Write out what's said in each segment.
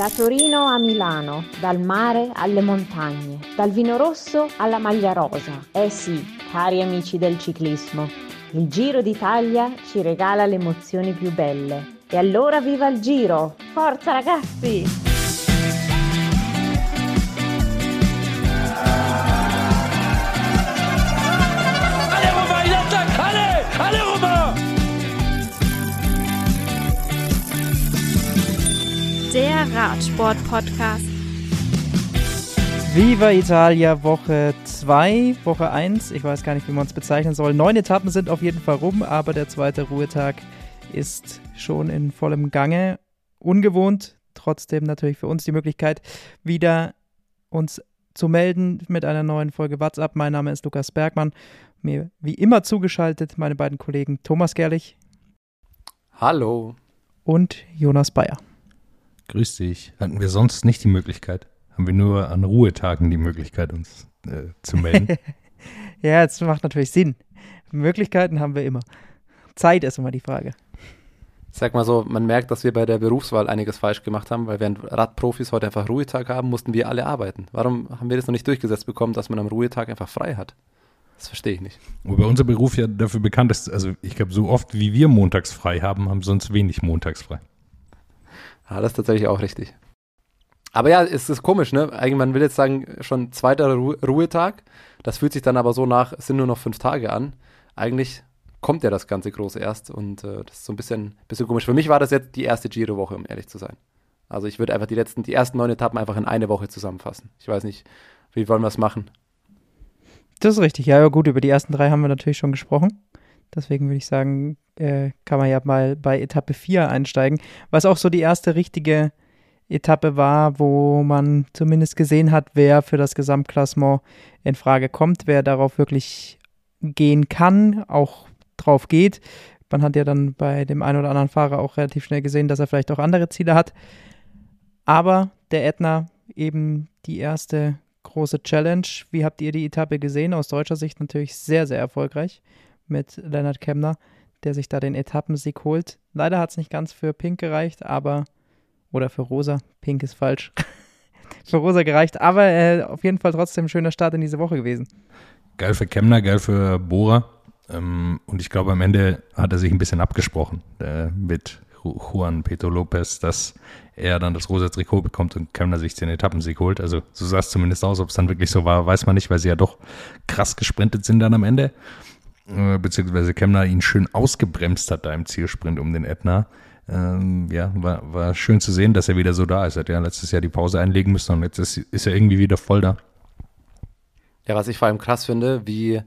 Da Torino a Milano, dal mare alle montagne, dal vino rosso alla maglia rosa. Eh sì, cari amici del ciclismo, il Giro d'Italia ci regala le emozioni più belle. E allora viva il Giro! Forza ragazzi! Der Radsport-Podcast. Viva Italia Woche 2, Woche 1. Ich weiß gar nicht, wie man es bezeichnen soll. Neun Etappen sind auf jeden Fall rum, aber der zweite Ruhetag ist schon in vollem Gange. Ungewohnt, trotzdem natürlich für uns die Möglichkeit, wieder uns zu melden mit einer neuen Folge WhatsApp. Mein Name ist Lukas Bergmann. Mir wie immer zugeschaltet meine beiden Kollegen Thomas Gerlich. Hallo. Und Jonas Bayer. Grüß dich. Hatten wir sonst nicht die Möglichkeit? Haben wir nur an Ruhetagen die Möglichkeit, uns äh, zu melden? ja, das macht natürlich Sinn. Möglichkeiten haben wir immer. Zeit ist immer die Frage. sag mal so, man merkt, dass wir bei der Berufswahl einiges falsch gemacht haben, weil während Radprofis heute einfach Ruhetag haben, mussten wir alle arbeiten. Warum haben wir das noch nicht durchgesetzt bekommen, dass man am Ruhetag einfach frei hat? Das verstehe ich nicht. Wobei unser Beruf ja dafür bekannt ist, also ich glaube, so oft wie wir montags frei haben, haben sonst wenig montags frei. Ja, das ist tatsächlich auch richtig. Aber ja, es ist komisch, ne? Eigentlich, man will jetzt sagen, schon zweiter Ru Ruhetag. Das fühlt sich dann aber so nach, es sind nur noch fünf Tage an. Eigentlich kommt ja das ganze groß erst und äh, das ist so ein bisschen, bisschen komisch. Für mich war das jetzt die erste Giro-Woche, um ehrlich zu sein. Also ich würde einfach die letzten, die ersten neun Etappen einfach in eine Woche zusammenfassen. Ich weiß nicht, wie wollen wir es machen? Das ist richtig, ja, ja, gut, über die ersten drei haben wir natürlich schon gesprochen. Deswegen würde ich sagen, äh, kann man ja mal bei Etappe 4 einsteigen, was auch so die erste richtige Etappe war, wo man zumindest gesehen hat, wer für das Gesamtklassement in Frage kommt, wer darauf wirklich gehen kann, auch drauf geht. Man hat ja dann bei dem einen oder anderen Fahrer auch relativ schnell gesehen, dass er vielleicht auch andere Ziele hat. Aber der Ätna eben die erste große Challenge. Wie habt ihr die Etappe gesehen? Aus deutscher Sicht natürlich sehr, sehr erfolgreich mit Leonard Kemner, der sich da den Etappensieg holt. Leider hat es nicht ganz für Pink gereicht, aber oder für Rosa. Pink ist falsch. für Rosa gereicht, aber äh, auf jeden Fall trotzdem ein schöner Start in diese Woche gewesen. Geil für Kemner, geil für Bora. Ähm, und ich glaube, am Ende hat er sich ein bisschen abgesprochen äh, mit Juan Pedro Lopez, dass er dann das rosa Trikot bekommt und Kemner sich den Etappensieg holt. Also so sah es zumindest aus. Ob es dann wirklich so war, weiß man nicht, weil sie ja doch krass gesprintet sind dann am Ende. Äh, beziehungsweise Kemner ihn schön ausgebremst hat da im Zielsprint um den Ätna. Ähm, ja, war, war schön zu sehen, dass er wieder so da ist. Er hat ja letztes Jahr die Pause einlegen müssen und jetzt ist, ist er irgendwie wieder voll da. Ja, was ich vor allem krass finde, wie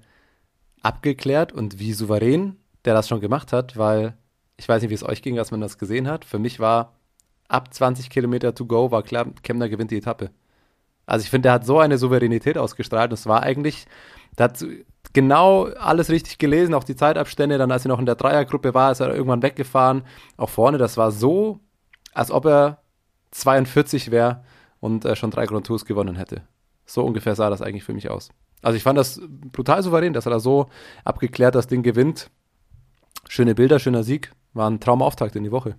abgeklärt und wie souverän der das schon gemacht hat, weil ich weiß nicht, wie es euch ging, als man das gesehen hat. Für mich war ab 20 Kilometer to go, war klar, Kemner gewinnt die Etappe. Also ich finde, der hat so eine Souveränität ausgestrahlt es war eigentlich, der hat genau alles richtig gelesen, auch die Zeitabstände. Dann, als er noch in der Dreiergruppe war, ist er irgendwann weggefahren. Auch vorne, das war so, als ob er 42 wäre und äh, schon drei Grand Tours gewonnen hätte. So ungefähr sah das eigentlich für mich aus. Also ich fand das brutal souverän, dass er da so abgeklärt das Ding gewinnt. Schöne Bilder, schöner Sieg. War ein Traumauftakt in die Woche.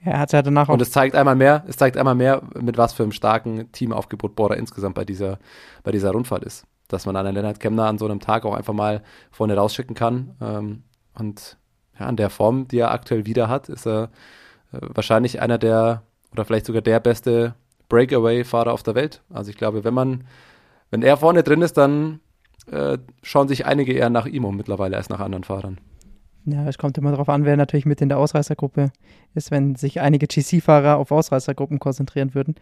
Er hat ja danach auch. Und es zeigt einmal mehr, es zeigt einmal mehr, mit was für einem starken Teamaufgebot Bora insgesamt bei dieser, bei dieser Rundfahrt ist dass man einen Lennart Kemner an so einem Tag auch einfach mal vorne rausschicken kann. Ähm, und ja, an der Form, die er aktuell wieder hat, ist er äh, wahrscheinlich einer der oder vielleicht sogar der beste Breakaway-Fahrer auf der Welt. Also ich glaube, wenn man, wenn er vorne drin ist, dann äh, schauen sich einige eher nach ihm um mittlerweile als nach anderen Fahrern. Ja, es kommt immer darauf an, wer natürlich mit in der Ausreißergruppe ist. Wenn sich einige GC-Fahrer auf Ausreißergruppen konzentrieren würden,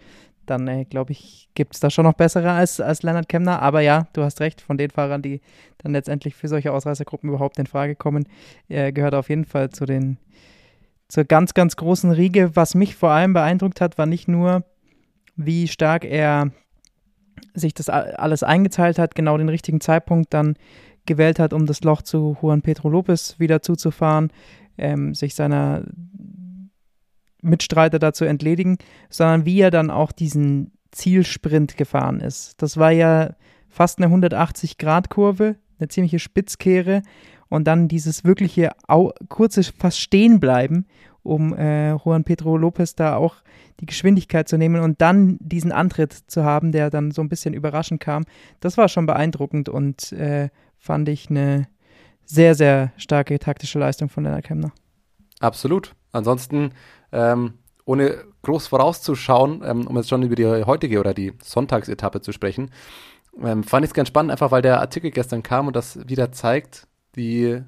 dann äh, glaube ich, gibt es da schon noch bessere als, als Leonard Kemner. Aber ja, du hast recht, von den Fahrern, die dann letztendlich für solche Ausreißergruppen überhaupt in Frage kommen, äh, gehört auf jeden Fall zu den zur ganz, ganz großen Riege. Was mich vor allem beeindruckt hat, war nicht nur, wie stark er sich das alles eingeteilt hat, genau den richtigen Zeitpunkt dann gewählt hat, um das Loch zu Juan Pedro Lopez wieder zuzufahren, ähm, sich seiner Mitstreiter dazu entledigen, sondern wie er dann auch diesen Zielsprint gefahren ist. Das war ja fast eine 180-Grad-Kurve, eine ziemliche Spitzkehre und dann dieses wirkliche kurze fast stehen bleiben, um äh, Juan Pedro Lopez da auch die Geschwindigkeit zu nehmen und dann diesen Antritt zu haben, der dann so ein bisschen überraschend kam. Das war schon beeindruckend und äh, fand ich eine sehr, sehr starke taktische Leistung von Lennart Kemner. Absolut. Ansonsten, ähm, ohne groß vorauszuschauen, ähm, um jetzt schon über die heutige oder die Sonntagsetappe zu sprechen, ähm, fand ich es ganz spannend, einfach weil der Artikel gestern kam und das wieder zeigt, wie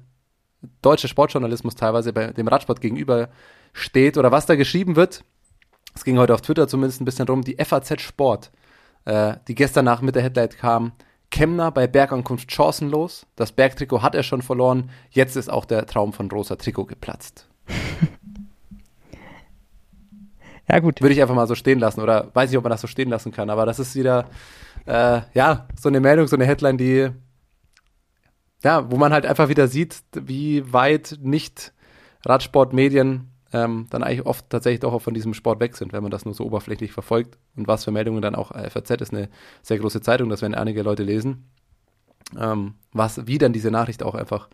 deutsche Sportjournalismus teilweise bei dem Radsport gegenüber steht oder was da geschrieben wird. Es ging heute auf Twitter zumindest ein bisschen rum, die FAZ Sport, äh, die gestern Nacht mit der Headlight kam, Kemner bei Bergankunft chancenlos. Das Bergtrikot hat er schon verloren. Jetzt ist auch der Traum von Rosa Trikot geplatzt. ja, gut. Würde ich einfach mal so stehen lassen oder weiß nicht, ob man das so stehen lassen kann, aber das ist wieder, äh, ja, so eine Meldung, so eine Headline, die, ja, wo man halt einfach wieder sieht, wie weit nicht Radsportmedien ähm, dann eigentlich oft tatsächlich doch auch von diesem Sport weg sind, wenn man das nur so oberflächlich verfolgt. Und was für Meldungen dann auch äh, FAZ ist eine sehr große Zeitung, das werden einige Leute lesen. Ähm, was, wie dann diese Nachricht auch einfach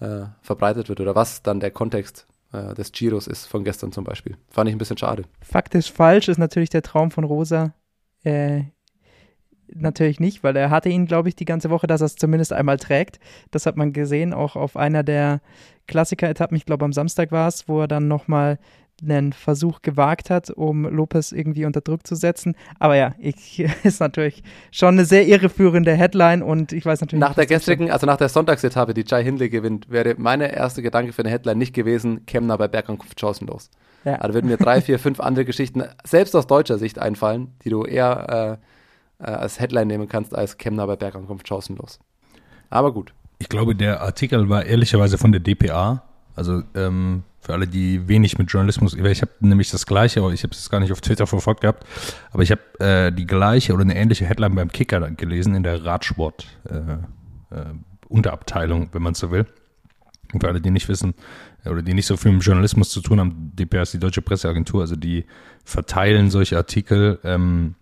äh, verbreitet wird oder was dann der Kontext äh, des Giros ist von gestern zum Beispiel. Fand ich ein bisschen schade. Faktisch falsch ist natürlich der Traum von Rosa. Äh, natürlich nicht, weil er hatte ihn, glaube ich, die ganze Woche, dass er es zumindest einmal trägt. Das hat man gesehen, auch auf einer der Klassiker-Etappen, ich glaube am Samstag war es, wo er dann nochmal einen Versuch gewagt hat, um Lopez irgendwie unter Druck zu setzen. Aber ja, ich, ist natürlich schon eine sehr irreführende Headline und ich weiß natürlich Nach der gestrigen, also nach der Sonntagsetappe, die Jai Hindley gewinnt, wäre meine erste Gedanke für eine Headline nicht gewesen, Kemner bei Bergankunft chancenlos. Ja. Also würden mir drei, vier, fünf andere Geschichten, selbst aus deutscher Sicht einfallen, die du eher äh, äh, als Headline nehmen kannst, als Kemner bei Bergankunft chancenlos. Aber gut. Ich glaube, der Artikel war ehrlicherweise von der DPA. Also ähm, für alle, die wenig mit Journalismus, ich habe nämlich das gleiche, aber ich habe es gar nicht auf Twitter verfolgt gehabt, aber ich habe äh, die gleiche oder eine ähnliche Headline beim Kicker gelesen in der Radsport äh, äh, Unterabteilung, wenn man so will. Und für alle, die nicht wissen oder die nicht so viel mit Journalismus zu tun haben, DPA ist die Deutsche Presseagentur, also die verteilen solche Artikel ähm,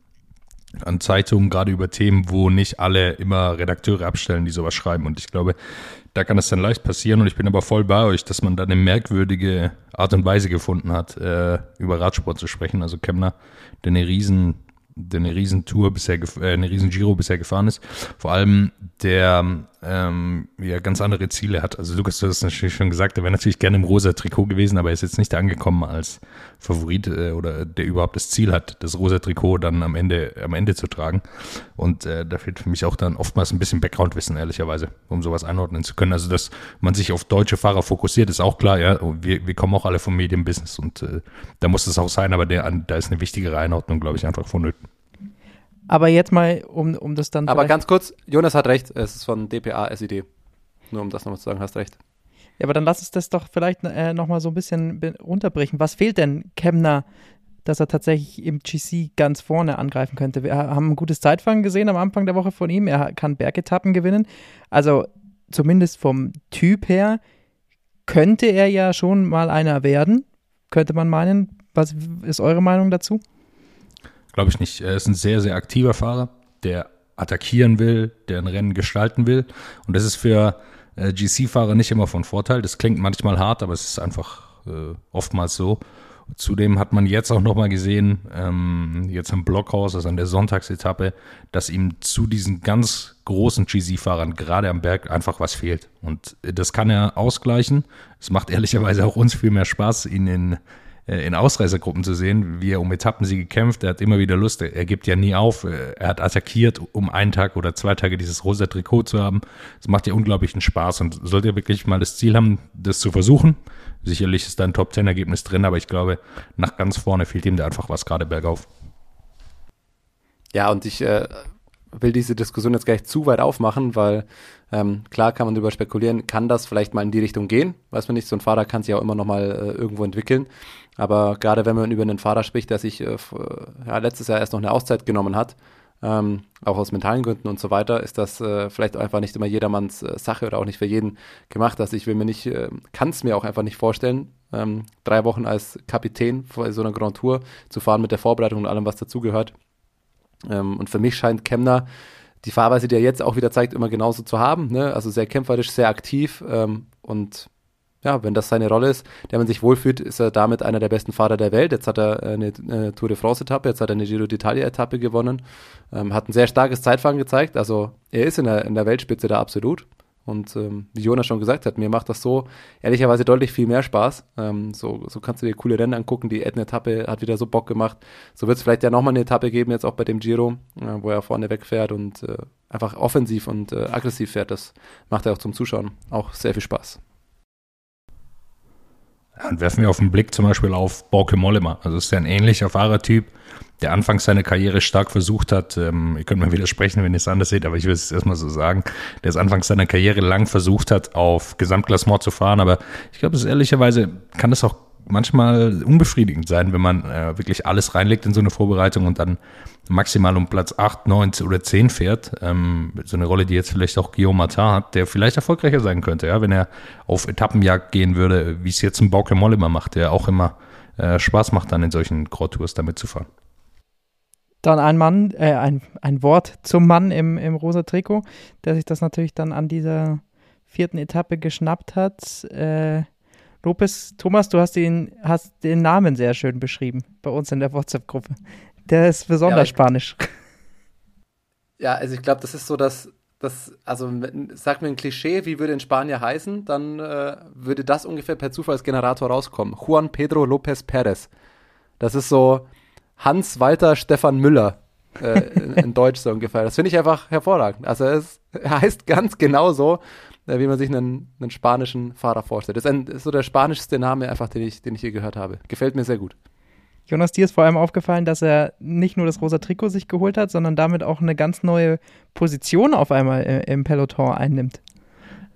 an Zeitungen, gerade über Themen, wo nicht alle immer Redakteure abstellen, die sowas schreiben. Und ich glaube, da kann es dann leicht passieren. Und ich bin aber voll bei euch, dass man da eine merkwürdige Art und Weise gefunden hat, äh, über Radsport zu sprechen. Also Kemner, der eine riesen der eine Riesentour bisher, äh, eine riesen Giro bisher gefahren ist. Vor allem der ähm, ja ganz andere Ziele hat. Also Lukas, du hast natürlich schon gesagt, er wäre natürlich gerne im rosa Trikot gewesen, aber er ist jetzt nicht angekommen als Favorit äh, oder der überhaupt das Ziel hat, das rosa Trikot dann am Ende am Ende zu tragen. Und äh, da fehlt für mich auch dann oftmals ein bisschen Background-Wissen, ehrlicherweise, um sowas einordnen zu können. Also dass man sich auf deutsche Fahrer fokussiert, ist auch klar. Ja, wir, wir kommen auch alle vom Medienbusiness und äh, da muss es auch sein, aber der, da ist eine wichtigere Einordnung, glaube ich, einfach vonnöten. Aber jetzt mal, um, um das dann. Aber ganz kurz, Jonas hat recht, es ist von DPA SID. Nur um das nochmal zu sagen, hast recht. Ja, aber dann lass uns das doch vielleicht äh, nochmal so ein bisschen runterbrechen. Was fehlt denn Kemner, dass er tatsächlich im GC ganz vorne angreifen könnte? Wir haben ein gutes Zeitfahren gesehen am Anfang der Woche von ihm. Er kann Bergetappen gewinnen. Also zumindest vom Typ her könnte er ja schon mal einer werden, könnte man meinen. Was ist eure Meinung dazu? Glaube ich nicht. Er ist ein sehr, sehr aktiver Fahrer, der attackieren will, der ein Rennen gestalten will. Und das ist für äh, GC-Fahrer nicht immer von Vorteil. Das klingt manchmal hart, aber es ist einfach äh, oftmals so. Zudem hat man jetzt auch nochmal gesehen, ähm, jetzt im Blockhaus, also an der Sonntagsetappe, dass ihm zu diesen ganz großen GC-Fahrern gerade am Berg einfach was fehlt. Und das kann er ausgleichen. Es macht ehrlicherweise auch uns viel mehr Spaß, ihn in äh, in Ausreißergruppen zu sehen, wie er um Etappensiege kämpft. Er hat immer wieder Lust, er, gibt ja nie auf. Äh, er hat attackiert, um einen Tag oder zwei Tage dieses rosa Trikot zu haben. Es macht ja unglaublichen Spaß und sollte er wirklich mal das Ziel haben, das zu versuchen. Sicherlich ist da ein Top-10-Ergebnis drin, aber ich glaube, nach ganz vorne fehlt ihm da einfach was, gerade bergauf. Ja, und ich äh, will diese Diskussion jetzt gar nicht zu weit aufmachen, weil ähm, klar kann man darüber spekulieren, kann das vielleicht mal in die Richtung gehen? Weiß man nicht, so ein Fahrer kann sich auch immer noch mal äh, irgendwo entwickeln. Aber gerade wenn man über einen Fahrer spricht, der sich äh, ja, letztes Jahr erst noch eine Auszeit genommen hat, ähm, auch aus mentalen Gründen und so weiter, ist das äh, vielleicht einfach nicht immer jedermanns äh, Sache oder auch nicht für jeden gemacht. Also ich will mir nicht, äh, kann es mir auch einfach nicht vorstellen, ähm, drei Wochen als Kapitän vor so einer Grand Tour zu fahren mit der Vorbereitung und allem, was dazugehört. Ähm, und für mich scheint Kemner die Fahrweise, die er jetzt auch wieder zeigt, immer genauso zu haben. Ne? Also sehr kämpferisch, sehr aktiv ähm, und ja, wenn das seine Rolle ist, der man sich wohlfühlt, ist er damit einer der besten Fahrer der Welt. Jetzt hat er eine, eine Tour de France-Etappe, jetzt hat er eine Giro d'Italia-Etappe gewonnen, ähm, hat ein sehr starkes Zeitfahren gezeigt. Also er ist in der, in der Weltspitze da absolut. Und ähm, wie Jonas schon gesagt hat, mir macht das so ehrlicherweise deutlich viel mehr Spaß. Ähm, so, so kannst du dir coole Rennen angucken. Die Etna-Etappe hat wieder so Bock gemacht. So wird es vielleicht ja nochmal eine Etappe geben, jetzt auch bei dem Giro, äh, wo er vorne wegfährt und äh, einfach offensiv und äh, aggressiv fährt. Das macht er auch zum Zuschauen auch sehr viel Spaß. Und werfen wir auf den Blick zum Beispiel auf Borke Mollema. Also ist ja ein ähnlicher Fahrertyp, der anfangs seine Karriere stark versucht hat. Ähm, ihr könnt mir widersprechen, wenn ihr es anders seht, aber ich will es erstmal so sagen, der es anfangs seiner Karriere lang versucht hat, auf Gesamtklassement zu fahren. Aber ich glaube, es ehrlicherweise kann das auch manchmal unbefriedigend sein, wenn man äh, wirklich alles reinlegt in so eine Vorbereitung und dann maximal um Platz 8, 9 oder 10 fährt. Ähm, so eine Rolle, die jetzt vielleicht auch Guillaume Martin hat, der vielleicht erfolgreicher sein könnte, ja, wenn er auf Etappenjagd gehen würde, wie es jetzt ein Bauke Moll macht, der auch immer äh, Spaß macht, dann in solchen Grand damit zu fahren. Dann ein Mann, äh, ein, ein Wort zum Mann im, im rosa Trikot, der sich das natürlich dann an dieser vierten Etappe geschnappt hat. Äh, Lopez, Thomas, du hast den, hast den Namen sehr schön beschrieben bei uns in der WhatsApp-Gruppe. Der ist besonders ja, spanisch. Ja, also ich glaube, das ist so, dass das, also sag mir ein Klischee, wie würde ein Spanier heißen, dann äh, würde das ungefähr per Zufallsgenerator rauskommen. Juan Pedro López Pérez. Das ist so Hans Walter Stefan Müller äh, in, in, Deutsch so ungefähr. Das finde ich einfach hervorragend. Also es, er heißt ganz genau so wie man sich einen, einen spanischen Fahrer vorstellt. Das ist, ein, ist so der spanischste Name einfach, den ich, den ich je gehört habe. Gefällt mir sehr gut. Jonas, dir ist vor allem aufgefallen, dass er nicht nur das rosa Trikot sich geholt hat, sondern damit auch eine ganz neue Position auf einmal im Peloton einnimmt.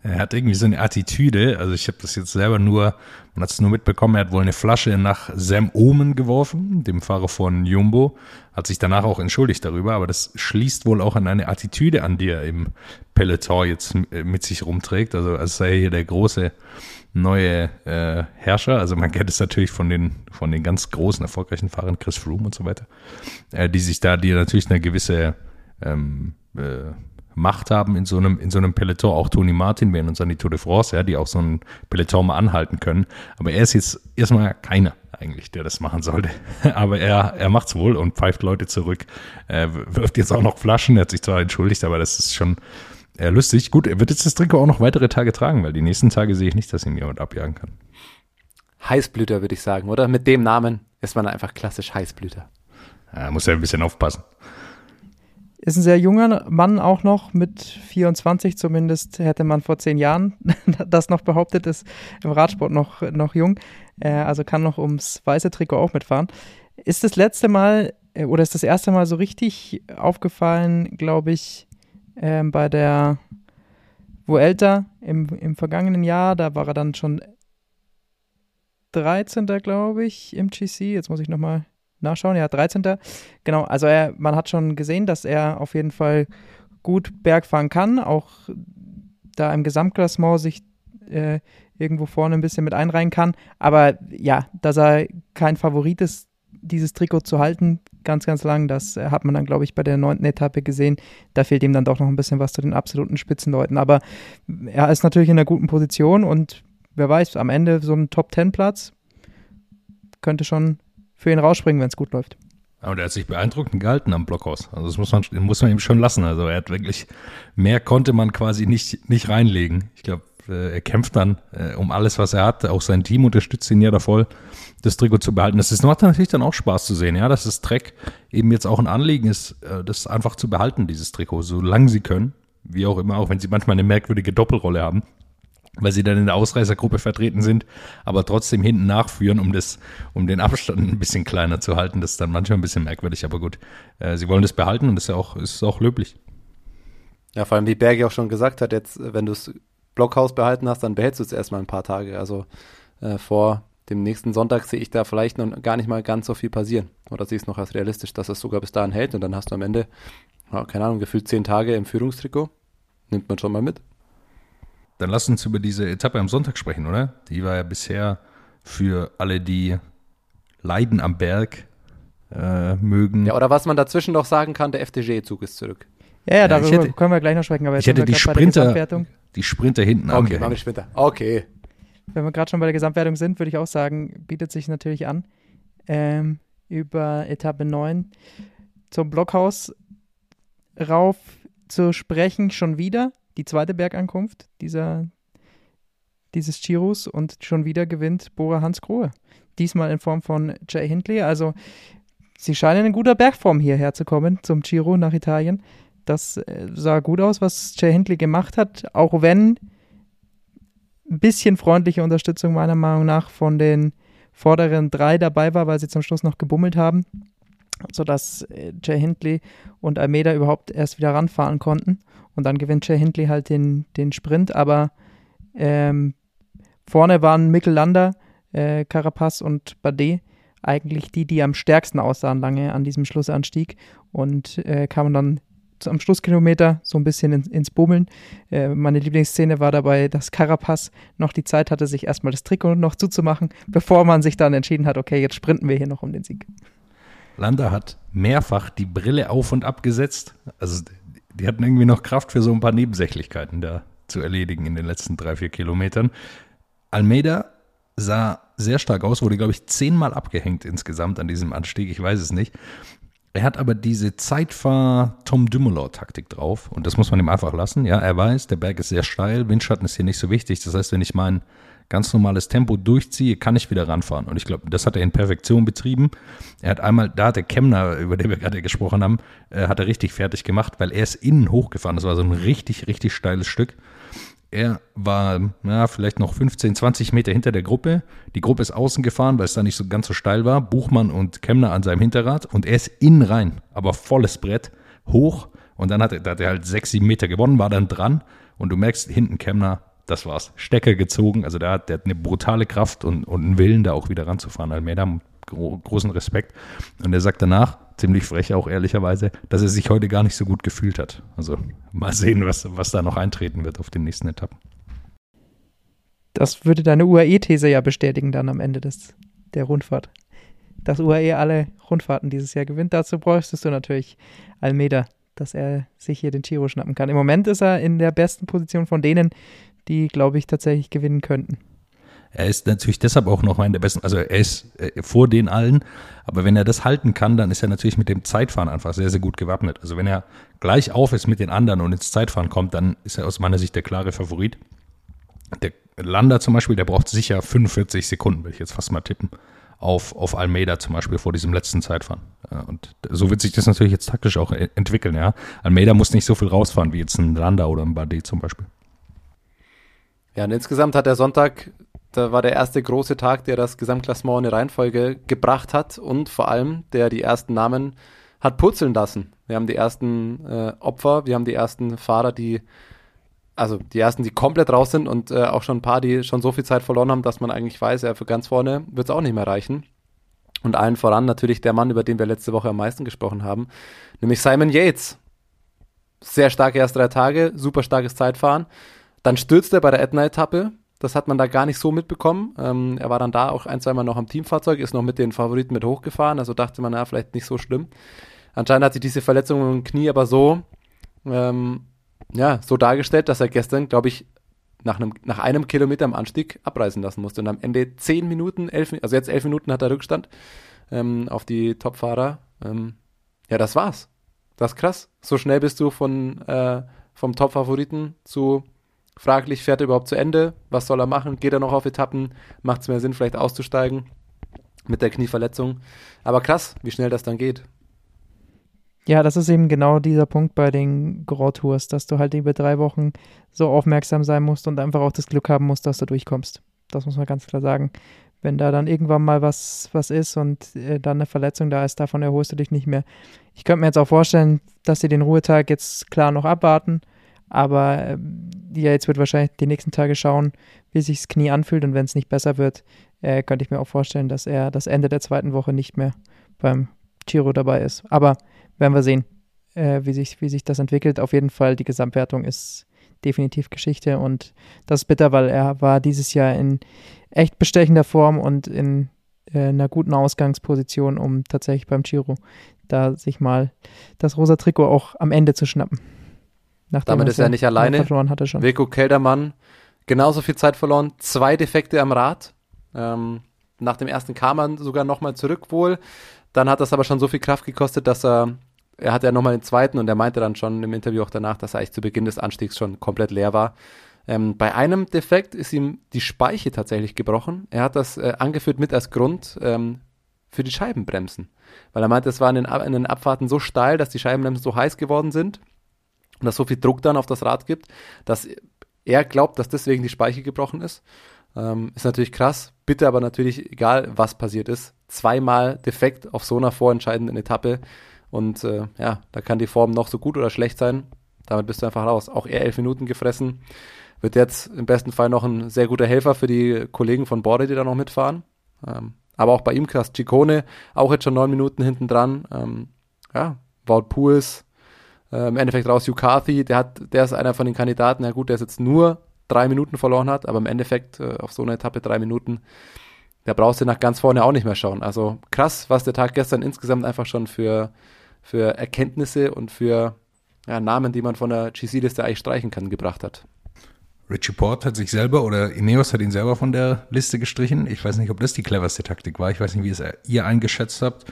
Er hat irgendwie so eine Attitüde, also ich habe das jetzt selber nur, man hat es nur mitbekommen, er hat wohl eine Flasche nach Sam Omen geworfen, dem Fahrer von Jumbo, hat sich danach auch entschuldigt darüber, aber das schließt wohl auch an eine Attitüde an, die er im Peloton jetzt mit sich rumträgt, also als sei er hier der große neue äh, Herrscher, also man kennt es natürlich von den, von den ganz großen, erfolgreichen Fahrern, Chris Froome und so weiter, äh, die sich da, die natürlich eine gewisse ähm, äh, Macht haben in so einem, in so einem Peloton. Auch Toni Martin, wir uns an die Tour de France, ja, die auch so ein Peloton mal anhalten können. Aber er ist jetzt erstmal keiner eigentlich, der das machen sollte. Aber er, er macht's wohl und pfeift Leute zurück. Er wirft jetzt auch noch Flaschen. Er hat sich zwar entschuldigt, aber das ist schon äh, lustig. Gut, er wird jetzt das Trikot auch noch weitere Tage tragen, weil die nächsten Tage sehe ich nicht, dass ihn jemand abjagen kann. Heißblüter, würde ich sagen, oder? Mit dem Namen ist man einfach klassisch Heißblüter. Ja, muss ja ein bisschen aufpassen. Ist ein sehr junger Mann auch noch, mit 24 zumindest, hätte man vor zehn Jahren das noch behauptet, ist im Radsport noch, noch jung, äh, also kann noch ums weiße Trikot auch mitfahren. Ist das letzte Mal äh, oder ist das erste Mal so richtig aufgefallen, glaube ich, äh, bei der Vuelta im, im vergangenen Jahr, da war er dann schon 13. glaube ich im GC, jetzt muss ich nochmal nachschauen. Ja, 13. Genau, also er, man hat schon gesehen, dass er auf jeden Fall gut Berg fahren kann, auch da im Gesamtklassement sich äh, irgendwo vorne ein bisschen mit einreihen kann. Aber ja, dass er kein Favorit ist, dieses Trikot zu halten, ganz, ganz lang, das hat man dann, glaube ich, bei der neunten Etappe gesehen. Da fehlt ihm dann doch noch ein bisschen was zu den absoluten Spitzenleuten. Aber er ist natürlich in einer guten Position und wer weiß, am Ende so ein Top-10-Platz könnte schon für ihn rausspringen, wenn es gut läuft. Aber der hat sich beeindruckend gehalten am Blockhaus. Also das muss man, muss man ihm schon lassen. Also er hat wirklich, mehr konnte man quasi nicht, nicht reinlegen. Ich glaube, äh, er kämpft dann äh, um alles, was er hat. Auch sein Team unterstützt ihn ja da voll, das Trikot zu behalten. Das ist, macht natürlich dann auch Spaß zu sehen, ja, dass das Trek eben jetzt auch ein Anliegen ist, äh, das einfach zu behalten, dieses Trikot, solange sie können. Wie auch immer, auch wenn sie manchmal eine merkwürdige Doppelrolle haben weil sie dann in der Ausreißergruppe vertreten sind, aber trotzdem hinten nachführen, um das, um den Abstand ein bisschen kleiner zu halten. Das ist dann manchmal ein bisschen merkwürdig, aber gut. Äh, sie wollen das behalten und das ist ja auch, ist auch löblich. Ja, vor allem, wie Bergi auch schon gesagt hat, jetzt, wenn du das Blockhaus behalten hast, dann behältst du es erstmal ein paar Tage. Also äh, vor dem nächsten Sonntag sehe ich da vielleicht noch gar nicht mal ganz so viel passieren. Oder sehe ich es noch als realistisch, dass es sogar bis dahin hält und dann hast du am Ende, ja, keine Ahnung, gefühlt zehn Tage im Führungstrikot. Nimmt man schon mal mit. Dann lass uns über diese Etappe am Sonntag sprechen, oder? Die war ja bisher für alle, die Leiden am Berg äh, mögen. Ja, oder was man dazwischen noch sagen kann, der FDG-Zug ist zurück. Ja, ja, darüber hätte, können wir gleich noch sprechen. Aber ich hätte die Sprinter, die Sprinter hinten Okay, wir Sprinter. Okay. wenn wir gerade schon bei der Gesamtwertung sind, würde ich auch sagen, bietet sich natürlich an, ähm, über Etappe 9 zum Blockhaus rauf zu sprechen, schon wieder. Die zweite Bergankunft dieser, dieses Giros und schon wieder gewinnt Bora Hans Grohe. Diesmal in Form von Jay Hindley. Also sie scheinen in guter Bergform hierher zu kommen zum Giro nach Italien. Das äh, sah gut aus, was Jay Hindley gemacht hat, auch wenn ein bisschen freundliche Unterstützung meiner Meinung nach von den vorderen drei dabei war, weil sie zum Schluss noch gebummelt haben, sodass äh, Jay Hindley und Almeida überhaupt erst wieder ranfahren konnten. Und dann gewinnt Jay Hindley halt den, den Sprint, aber ähm, vorne waren Mikkel Lander, äh, Carapaz und Badet eigentlich die, die am stärksten aussahen lange an diesem Schlussanstieg und äh, kamen dann am Schlusskilometer so ein bisschen in, ins Bummeln. Äh, meine Lieblingsszene war dabei, dass Carapaz noch die Zeit hatte, sich erstmal das Trikot noch zuzumachen, bevor man sich dann entschieden hat, okay, jetzt sprinten wir hier noch um den Sieg. Landa hat mehrfach die Brille auf und abgesetzt. Also die hatten irgendwie noch Kraft für so ein paar Nebensächlichkeiten da zu erledigen in den letzten drei, vier Kilometern. Almeida sah sehr stark aus, wurde, glaube ich, zehnmal abgehängt insgesamt an diesem Anstieg, ich weiß es nicht. Er hat aber diese Zeitfahr-Tom Dumoulin-Taktik drauf und das muss man ihm einfach lassen. Ja, er weiß, der Berg ist sehr steil, Windschatten ist hier nicht so wichtig. Das heißt, wenn ich mein ganz normales Tempo durchziehe, kann ich wieder ranfahren. Und ich glaube, das hat er in Perfektion betrieben. Er hat einmal, da hat der Kemner, über den wir gerade gesprochen haben, äh, hat er richtig fertig gemacht, weil er ist innen hochgefahren. Das war so ein richtig, richtig steiles Stück. Er war ja, vielleicht noch 15, 20 Meter hinter der Gruppe. Die Gruppe ist außen gefahren, weil es da nicht so ganz so steil war. Buchmann und Kemner an seinem Hinterrad und er ist innen rein, aber volles Brett, hoch. Und dann hat er, da hat er halt sechs, sieben Meter gewonnen, war dann dran. Und du merkst hinten Kemner, das war's. Stecker gezogen. Also der hat, der hat eine brutale Kraft und, und einen Willen, da auch wieder ranzufahren. Almeida, gro großen Respekt. Und er sagt danach, ziemlich frech auch ehrlicherweise, dass er sich heute gar nicht so gut gefühlt hat. Also mal sehen, was, was da noch eintreten wird auf den nächsten Etappen. Das würde deine UAE-These ja bestätigen dann am Ende des, der Rundfahrt. Dass UAE alle Rundfahrten dieses Jahr gewinnt. Dazu bräuchtest du natürlich Almeida, dass er sich hier den Giro schnappen kann. Im Moment ist er in der besten Position von denen, die, glaube ich, tatsächlich gewinnen könnten. Er ist natürlich deshalb auch noch in der besten, also er ist äh, vor den allen, aber wenn er das halten kann, dann ist er natürlich mit dem Zeitfahren einfach sehr, sehr gut gewappnet. Also wenn er gleich auf ist mit den anderen und ins Zeitfahren kommt, dann ist er aus meiner Sicht der klare Favorit. Der Lander zum Beispiel, der braucht sicher 45 Sekunden, will ich jetzt fast mal tippen, auf, auf Almeida zum Beispiel vor diesem letzten Zeitfahren. Und so wird sich das natürlich jetzt taktisch auch entwickeln, ja. Almeida muss nicht so viel rausfahren wie jetzt ein Lander oder ein Bardet zum Beispiel. Ja, und insgesamt hat der Sonntag da war der erste große Tag, der das Gesamtklassement in eine Reihenfolge gebracht hat und vor allem, der die ersten Namen hat purzeln lassen. Wir haben die ersten äh, Opfer, wir haben die ersten Fahrer, die, also die ersten, die komplett raus sind und äh, auch schon ein paar, die schon so viel Zeit verloren haben, dass man eigentlich weiß, ja, für ganz vorne wird es auch nicht mehr reichen. Und allen voran natürlich der Mann, über den wir letzte Woche am meisten gesprochen haben, nämlich Simon Yates. Sehr starke erste drei Tage, super starkes Zeitfahren. Dann stürzt er bei der Ätna-Etappe, das hat man da gar nicht so mitbekommen. Ähm, er war dann da auch ein, zweimal noch am Teamfahrzeug, ist noch mit den Favoriten mit hochgefahren, also dachte man, ja, vielleicht nicht so schlimm. Anscheinend hat sich diese Verletzung im Knie aber so, ähm, ja, so dargestellt, dass er gestern, glaube ich, nach einem, nach einem Kilometer am Anstieg abreißen lassen musste. Und am Ende zehn Minuten, elf, also jetzt elf Minuten hat er Rückstand ähm, auf die Topfahrer. Ähm, ja, das war's. Das ist krass. So schnell bist du von, äh, vom Top-Favoriten zu fraglich, fährt er überhaupt zu Ende? Was soll er machen? Geht er noch auf Etappen? Macht es mehr Sinn, vielleicht auszusteigen mit der Knieverletzung? Aber krass, wie schnell das dann geht. Ja, das ist eben genau dieser Punkt bei den Grand Tours, dass du halt über drei Wochen so aufmerksam sein musst und einfach auch das Glück haben musst, dass du durchkommst. Das muss man ganz klar sagen. Wenn da dann irgendwann mal was, was ist und äh, dann eine Verletzung da ist, davon erholst du dich nicht mehr. Ich könnte mir jetzt auch vorstellen, dass sie den Ruhetag jetzt klar noch abwarten aber äh, ja, jetzt wird wahrscheinlich die nächsten Tage schauen, wie sich das Knie anfühlt. Und wenn es nicht besser wird, äh, könnte ich mir auch vorstellen, dass er das Ende der zweiten Woche nicht mehr beim Giro dabei ist. Aber werden wir sehen, äh, wie, sich, wie sich das entwickelt. Auf jeden Fall, die Gesamtwertung ist definitiv Geschichte und das ist bitter, weil er war dieses Jahr in echt bestechender Form und in äh, einer guten Ausgangsposition, um tatsächlich beim Giro da sich mal das rosa Trikot auch am Ende zu schnappen. Damit ist er nicht alleine. Hatte schon. Wilko Keldermann genauso viel Zeit verloren, zwei Defekte am Rad. Ähm, nach dem ersten kam er sogar nochmal zurück wohl. Dann hat das aber schon so viel Kraft gekostet, dass er, er hatte ja nochmal den zweiten und er meinte dann schon im Interview auch danach, dass er eigentlich zu Beginn des Anstiegs schon komplett leer war. Ähm, bei einem Defekt ist ihm die Speiche tatsächlich gebrochen. Er hat das äh, angeführt mit als Grund ähm, für die Scheibenbremsen. Weil er meinte, es war in den, in den Abfahrten so steil, dass die Scheibenbremsen so heiß geworden sind und dass so viel Druck dann auf das Rad gibt, dass er glaubt, dass deswegen die Speiche gebrochen ist. Ähm, ist natürlich krass, bitte aber natürlich, egal was passiert ist, zweimal defekt auf so einer vorentscheidenden Etappe. Und äh, ja, da kann die Form noch so gut oder schlecht sein. Damit bist du einfach raus. Auch er elf Minuten gefressen. Wird jetzt im besten Fall noch ein sehr guter Helfer für die Kollegen von Borde, die da noch mitfahren. Ähm, aber auch bei ihm krass. Ciccone, auch jetzt schon neun Minuten hinten dran. Ähm, ja, Wout Pools, äh, im Endeffekt raus Yukathi, der hat, der ist einer von den Kandidaten. Ja gut, der ist jetzt nur drei Minuten verloren hat, aber im Endeffekt äh, auf so einer Etappe drei Minuten, da brauchst du nach ganz vorne auch nicht mehr schauen. Also krass, was der Tag gestern insgesamt einfach schon für, für Erkenntnisse und für ja, Namen, die man von der GC-Liste eigentlich streichen kann, gebracht hat. Richie Port hat sich selber oder Ineos hat ihn selber von der Liste gestrichen. Ich weiß nicht, ob das die cleverste Taktik war. Ich weiß nicht, wie es ihr eingeschätzt habt.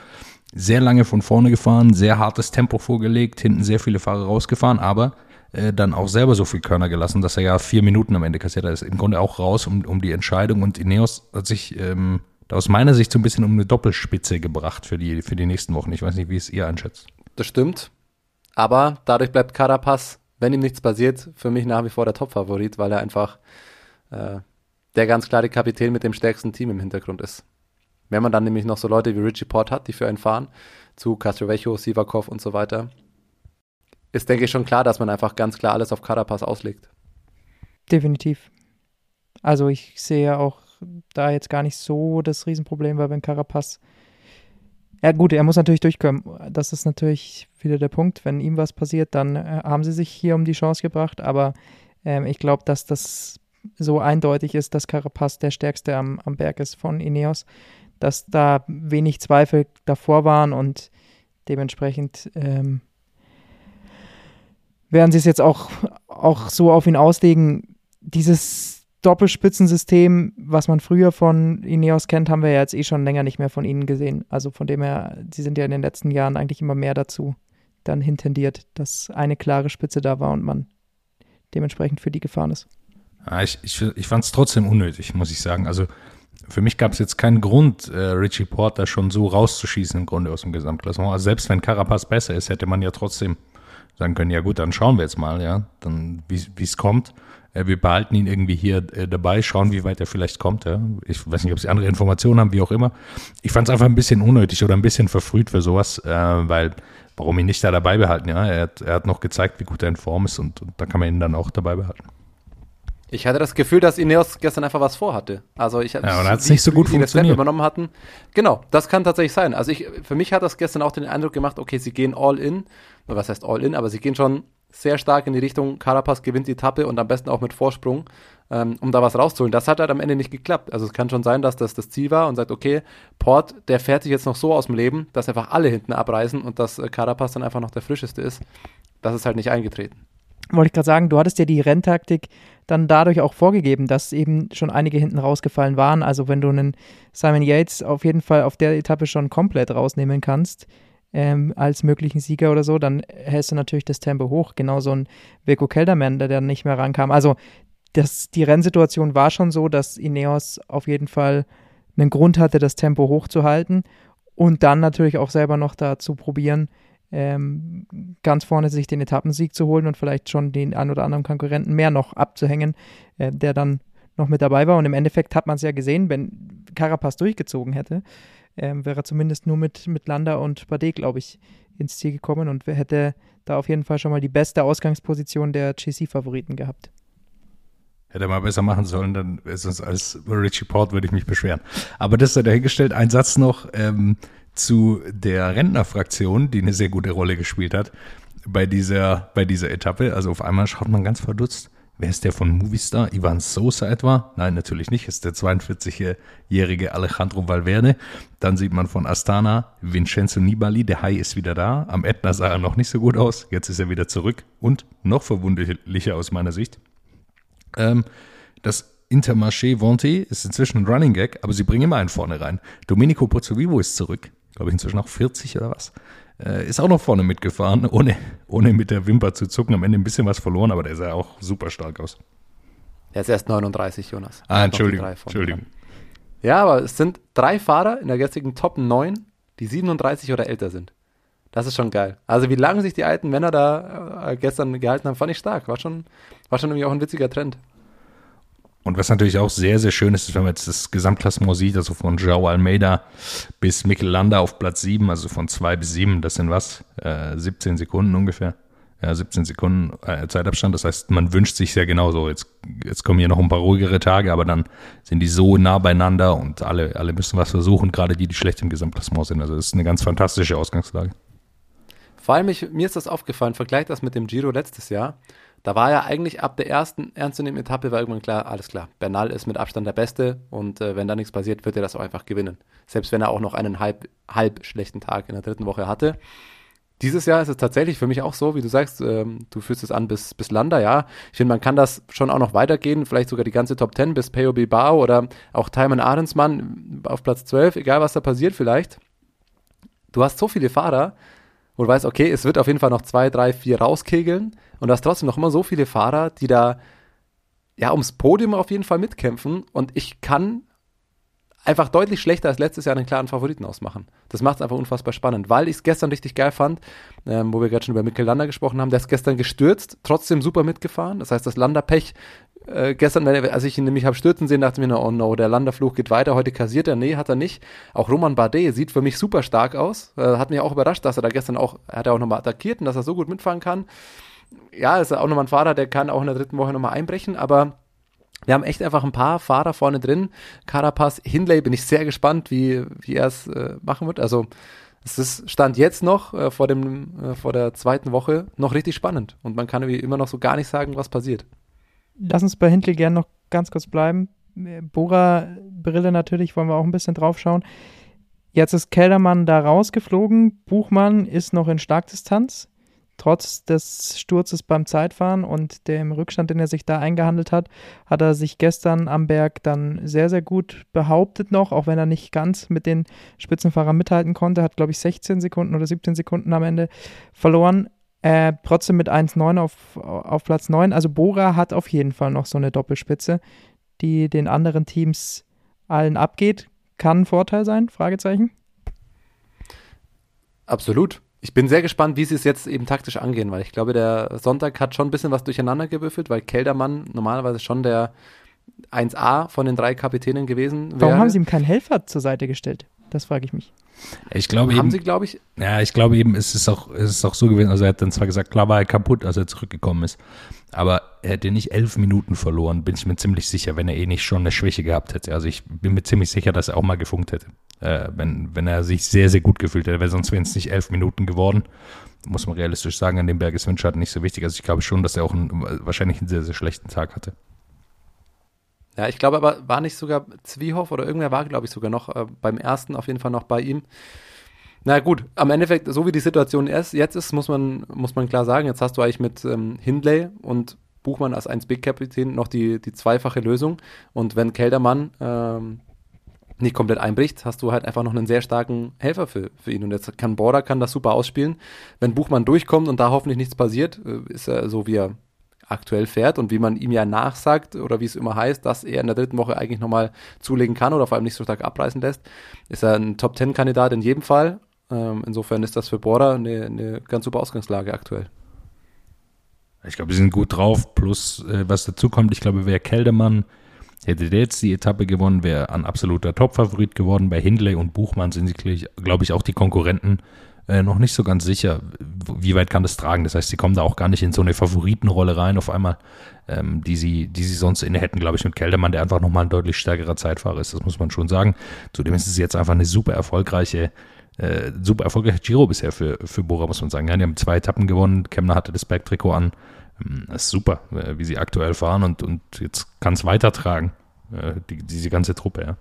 Sehr lange von vorne gefahren, sehr hartes Tempo vorgelegt, hinten sehr viele Fahrer rausgefahren, aber äh, dann auch selber so viel Körner gelassen, dass er ja vier Minuten am Ende kassiert hat. Ist im Grunde auch raus um, um die Entscheidung und Ineos hat sich ähm, aus meiner Sicht so ein bisschen um eine Doppelspitze gebracht für die, für die nächsten Wochen. Ich weiß nicht, wie es ihr einschätzt. Das stimmt. Aber dadurch bleibt Carapaz, wenn ihm nichts passiert, für mich nach wie vor der Top-Favorit, weil er einfach äh, der ganz klare Kapitän mit dem stärksten Team im Hintergrund ist. Wenn man dann nämlich noch so Leute wie Richie Port hat, die für einen fahren, zu Castrovejo, Sivakov und so weiter, ist, denke ich, schon klar, dass man einfach ganz klar alles auf Carapaz auslegt. Definitiv. Also ich sehe auch da jetzt gar nicht so das Riesenproblem, weil wenn Carapaz ja gut, er muss natürlich durchkommen. Das ist natürlich wieder der Punkt. Wenn ihm was passiert, dann äh, haben sie sich hier um die Chance gebracht. Aber ähm, ich glaube, dass das so eindeutig ist, dass Carapaz der stärkste am, am Berg ist von Ineos, dass da wenig Zweifel davor waren und dementsprechend ähm, werden sie es jetzt auch, auch so auf ihn auslegen. Dieses Doppelspitzensystem, was man früher von Ineos kennt, haben wir ja jetzt eh schon länger nicht mehr von ihnen gesehen. Also von dem her, sie sind ja in den letzten Jahren eigentlich immer mehr dazu dann hintendiert, dass eine klare Spitze da war und man dementsprechend für die gefahren ist. Ja, ich ich, ich fand es trotzdem unnötig, muss ich sagen. Also für mich gab es jetzt keinen Grund, äh, Richie Porter schon so rauszuschießen im Grunde aus dem Gesamtklassement. Also selbst wenn Carapaz besser ist, hätte man ja trotzdem sagen können, ja gut, dann schauen wir jetzt mal, ja, dann wie es kommt. Äh, wir behalten ihn irgendwie hier äh, dabei, schauen, wie weit er vielleicht kommt. Ja. Ich weiß nicht, ob sie andere Informationen haben, wie auch immer. Ich fand es einfach ein bisschen unnötig oder ein bisschen verfrüht für sowas, äh, weil warum ihn nicht da dabei behalten? Ja, er hat, er hat noch gezeigt, wie gut er in Form ist und, und da kann man ihn dann auch dabei behalten. Ich hatte das Gefühl, dass Ineos gestern einfach was vorhatte. Also ich ja, und hat es nicht so gut funktioniert. übernommen hatten. Genau, das kann tatsächlich sein. Also ich, für mich hat das gestern auch den Eindruck gemacht, okay, sie gehen all in. Was heißt all in? Aber sie gehen schon sehr stark in die Richtung, Carapaz gewinnt die Etappe und am besten auch mit Vorsprung, ähm, um da was rauszuholen. Das hat halt am Ende nicht geklappt. Also es kann schon sein, dass das das Ziel war und sagt, okay, Port, der fährt sich jetzt noch so aus dem Leben, dass einfach alle hinten abreißen und dass äh, Carapaz dann einfach noch der frischeste ist. Das ist halt nicht eingetreten wollte ich gerade sagen, du hattest ja die Renntaktik dann dadurch auch vorgegeben, dass eben schon einige hinten rausgefallen waren. Also wenn du einen Simon Yates auf jeden Fall auf der Etappe schon komplett rausnehmen kannst, ähm, als möglichen Sieger oder so, dann hältst du natürlich das Tempo hoch. Genauso ein Wilco Kelderman, der dann nicht mehr rankam. Also das, die Rennsituation war schon so, dass Ineos auf jeden Fall einen Grund hatte, das Tempo hochzuhalten und dann natürlich auch selber noch da zu probieren, ähm, ganz vorne sich den Etappensieg zu holen und vielleicht schon den ein oder anderen Konkurrenten mehr noch abzuhängen, äh, der dann noch mit dabei war. Und im Endeffekt hat man es ja gesehen, wenn Carapaz durchgezogen hätte, ähm, wäre er zumindest nur mit, mit Landa und Bardet, glaube ich, ins Ziel gekommen und hätte da auf jeden Fall schon mal die beste Ausgangsposition der GC-Favoriten gehabt. Hätte er mal besser machen sollen, dann ist es als Richie Port würde ich mich beschweren. Aber das sei dahingestellt. Ein Satz noch. Ähm, zu der Rentnerfraktion, die eine sehr gute Rolle gespielt hat bei dieser, bei dieser Etappe. Also auf einmal schaut man ganz verdutzt. Wer ist der von Movistar? Ivan Sosa etwa? Nein, natürlich nicht. Ist der 42-jährige Alejandro Valverde. Dann sieht man von Astana Vincenzo Nibali. Der Hai ist wieder da. Am Etna sah er noch nicht so gut aus. Jetzt ist er wieder zurück und noch verwunderlicher aus meiner Sicht. Ähm, das Intermarché Vonti ist inzwischen ein Running Gag, aber sie bringen immer einen vorne rein. Domenico Pozzovivo ist zurück, glaube ich inzwischen auch 40 oder was. Äh, ist auch noch vorne mitgefahren, ohne, ohne mit der Wimper zu zucken. Am Ende ein bisschen was verloren, aber der sah auch super stark aus. Er ist erst 39, Jonas. Ah, Entschuldigung. Entschuldigung. Ja, aber es sind drei Fahrer in der gestrigen Top 9, die 37 oder älter sind. Das ist schon geil. Also wie lange sich die alten Männer da äh, gestern gehalten haben, fand ich stark. War schon, war schon irgendwie auch ein witziger Trend. Und was natürlich auch sehr, sehr schön ist, ist, wenn man jetzt das Gesamtklassement sieht, also von Joao Almeida bis Mikel Landa auf Platz 7, also von 2 bis 7, das sind was? Äh, 17 Sekunden ungefähr. Ja, 17 Sekunden äh, Zeitabstand. Das heißt, man wünscht sich ja genauso. Jetzt, jetzt kommen hier noch ein paar ruhigere Tage, aber dann sind die so nah beieinander und alle, alle müssen was versuchen, gerade die, die schlecht im Gesamtklassement sind. Also das ist eine ganz fantastische Ausgangslage. Vor allem, ich, mir ist das aufgefallen, vergleich das mit dem Giro letztes Jahr. Da war ja eigentlich ab der ersten ernstzunehmenden Etappe war irgendwann klar, alles klar, Bernal ist mit Abstand der Beste und äh, wenn da nichts passiert, wird er das auch einfach gewinnen. Selbst wenn er auch noch einen halb, halb schlechten Tag in der dritten Woche hatte. Dieses Jahr ist es tatsächlich für mich auch so, wie du sagst, ähm, du führst es an bis, bis Landa, ja. Ich finde, man kann das schon auch noch weitergehen, vielleicht sogar die ganze Top 10 bis Peo Bilbao oder auch Timon Ahrensmann auf Platz 12, egal was da passiert vielleicht. Du hast so viele Fahrer, wo du weißt, okay, es wird auf jeden Fall noch zwei, drei, vier rauskegeln und du hast trotzdem noch immer so viele Fahrer, die da ja ums Podium auf jeden Fall mitkämpfen und ich kann einfach deutlich schlechter als letztes Jahr einen klaren Favoriten ausmachen. Das macht es einfach unfassbar spannend, weil ich es gestern richtig geil fand, ähm, wo wir gerade schon über Mikkel Lander gesprochen haben, der ist gestern gestürzt, trotzdem super mitgefahren. Das heißt, das Landerpech äh, gestern, als ich ihn nämlich habe stürzen sehen, dachte ich mir, oh no, der Landerfluch geht weiter, heute kassiert er. Nee, hat er nicht. Auch Roman Bardet sieht für mich super stark aus. Äh, hat mich auch überrascht, dass er da gestern auch, hat er auch nochmal attackiert und dass er so gut mitfahren kann. Ja, ist auch nochmal ein Fahrer, der kann auch in der dritten Woche nochmal einbrechen, aber wir haben echt einfach ein paar Fahrer vorne drin. Carapaz, Hindley, bin ich sehr gespannt, wie, wie er es äh, machen wird. Also, es ist Stand jetzt noch äh, vor, dem, äh, vor der zweiten Woche noch richtig spannend. Und man kann immer noch so gar nicht sagen, was passiert. Lass uns bei Hindley gerne noch ganz kurz bleiben. Bora-Brille natürlich, wollen wir auch ein bisschen drauf schauen. Jetzt ist Keldermann da rausgeflogen. Buchmann ist noch in Starkdistanz trotz des Sturzes beim Zeitfahren und dem Rückstand, den er sich da eingehandelt hat, hat er sich gestern am Berg dann sehr, sehr gut behauptet noch, auch wenn er nicht ganz mit den Spitzenfahrern mithalten konnte, hat, glaube ich, 16 Sekunden oder 17 Sekunden am Ende verloren. Äh, trotzdem mit 1,9 auf, auf Platz 9. Also Bora hat auf jeden Fall noch so eine Doppelspitze, die den anderen Teams allen abgeht. Kann ein Vorteil sein? Fragezeichen. Absolut ich bin sehr gespannt, wie sie es jetzt eben taktisch angehen, weil ich glaube, der Sonntag hat schon ein bisschen was durcheinander gewürfelt, weil Keldermann normalerweise schon der 1A von den drei Kapitänen gewesen wäre. Warum haben sie ihm keinen Helfer zur Seite gestellt? Das frage ich mich. Ich glaube haben eben, sie, glaube ich. Ja, ich glaube eben, es ist auch, es ist auch so gewesen. Also er hat dann zwar gesagt, klar war er kaputt, als er zurückgekommen ist, aber er hätte nicht elf Minuten verloren, bin ich mir ziemlich sicher, wenn er eh nicht schon eine Schwäche gehabt hätte. Also ich bin mir ziemlich sicher, dass er auch mal gefunkt hätte, äh, wenn, wenn er sich sehr, sehr gut gefühlt hätte, weil sonst wären es nicht elf Minuten geworden. Muss man realistisch sagen, an dem Berg ist Windschatten nicht so wichtig. Also ich glaube schon, dass er auch einen, wahrscheinlich einen sehr, sehr schlechten Tag hatte. Ja, ich glaube aber, war nicht sogar Zwiehoff oder irgendwer war, glaube ich, sogar noch äh, beim ersten auf jeden Fall noch bei ihm. Na gut, am Endeffekt, so wie die Situation ist, jetzt ist, muss man, muss man klar sagen, jetzt hast du eigentlich mit ähm, Hindley und Buchmann als 1-Big-Kapitän noch die, die zweifache Lösung. Und wenn Keldermann ähm, nicht komplett einbricht, hast du halt einfach noch einen sehr starken Helfer für, für ihn. Und jetzt kann Border kann das super ausspielen. Wenn Buchmann durchkommt und da hoffentlich nichts passiert, äh, ist er so, wie er aktuell fährt und wie man ihm ja nachsagt oder wie es immer heißt, dass er in der dritten Woche eigentlich nochmal zulegen kann oder vor allem nicht so stark abreißen lässt, ist er ein Top-10-Kandidat in jedem Fall. Ähm, insofern ist das für Border eine, eine ganz super Ausgangslage aktuell. Ich glaube, sie sind gut drauf. Plus, äh, was dazu kommt, ich glaube, wer Keldermann hätte der jetzt die Etappe gewonnen, wäre ein absoluter Top-Favorit geworden. Bei Hindley und Buchmann sind sie, glaube ich, auch die Konkurrenten äh, noch nicht so ganz sicher, wie weit kann das tragen. Das heißt, sie kommen da auch gar nicht in so eine Favoritenrolle rein auf einmal, ähm, die, sie, die sie sonst inne hätten, glaube ich, mit Keldermann, der einfach nochmal ein deutlich stärkerer Zeitfahrer ist. Das muss man schon sagen. Zudem ist es jetzt einfach eine super erfolgreiche äh, super erfolgreicher Giro bisher für, für Bora, muss man sagen. Ja, die haben zwei Etappen gewonnen. Kemner hatte das Backtrikot an. Ähm, das ist super, äh, wie sie aktuell fahren und, und jetzt kann es weitertragen, äh, die, diese ganze Truppe. Ja.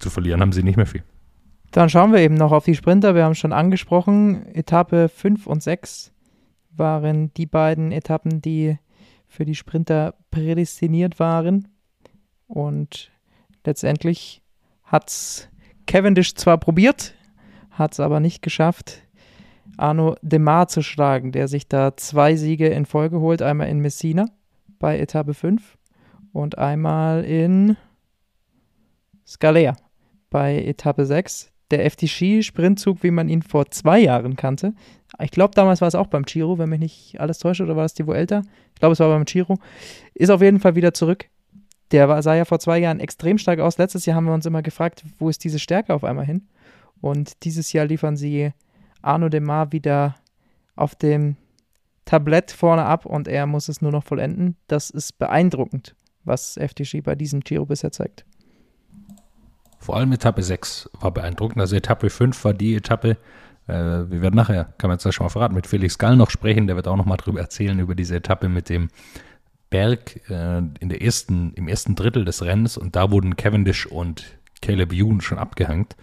Zu verlieren haben sie nicht mehr viel. Dann schauen wir eben noch auf die Sprinter. Wir haben schon angesprochen, Etappe 5 und 6 waren die beiden Etappen, die für die Sprinter prädestiniert waren. Und letztendlich hat es Cavendish zwar probiert, hat es aber nicht geschafft, Arno Demar zu schlagen, der sich da zwei Siege in Folge holt. Einmal in Messina bei Etappe 5 und einmal in Scalea bei Etappe 6. Der FTC-Sprintzug, wie man ihn vor zwei Jahren kannte. Ich glaube, damals war es auch beim Giro, wenn mich nicht alles täuscht, oder war es die Vuelta? Ich glaube, es war beim Giro. Ist auf jeden Fall wieder zurück. Der war, sah ja vor zwei Jahren extrem stark aus. Letztes Jahr haben wir uns immer gefragt, wo ist diese Stärke auf einmal hin? Und dieses Jahr liefern sie Arno Demar wieder auf dem Tablett vorne ab und er muss es nur noch vollenden. Das ist beeindruckend, was FTG bei diesem Giro bisher zeigt. Vor allem Etappe 6 war beeindruckend. Also Etappe 5 war die Etappe, äh, wir werden nachher, kann man jetzt schon mal verraten, mit Felix Gall noch sprechen. Der wird auch noch mal drüber erzählen, über diese Etappe mit dem Berg äh, in der ersten, im ersten Drittel des Rennens. Und da wurden Cavendish und Caleb Ewan schon abgehängt.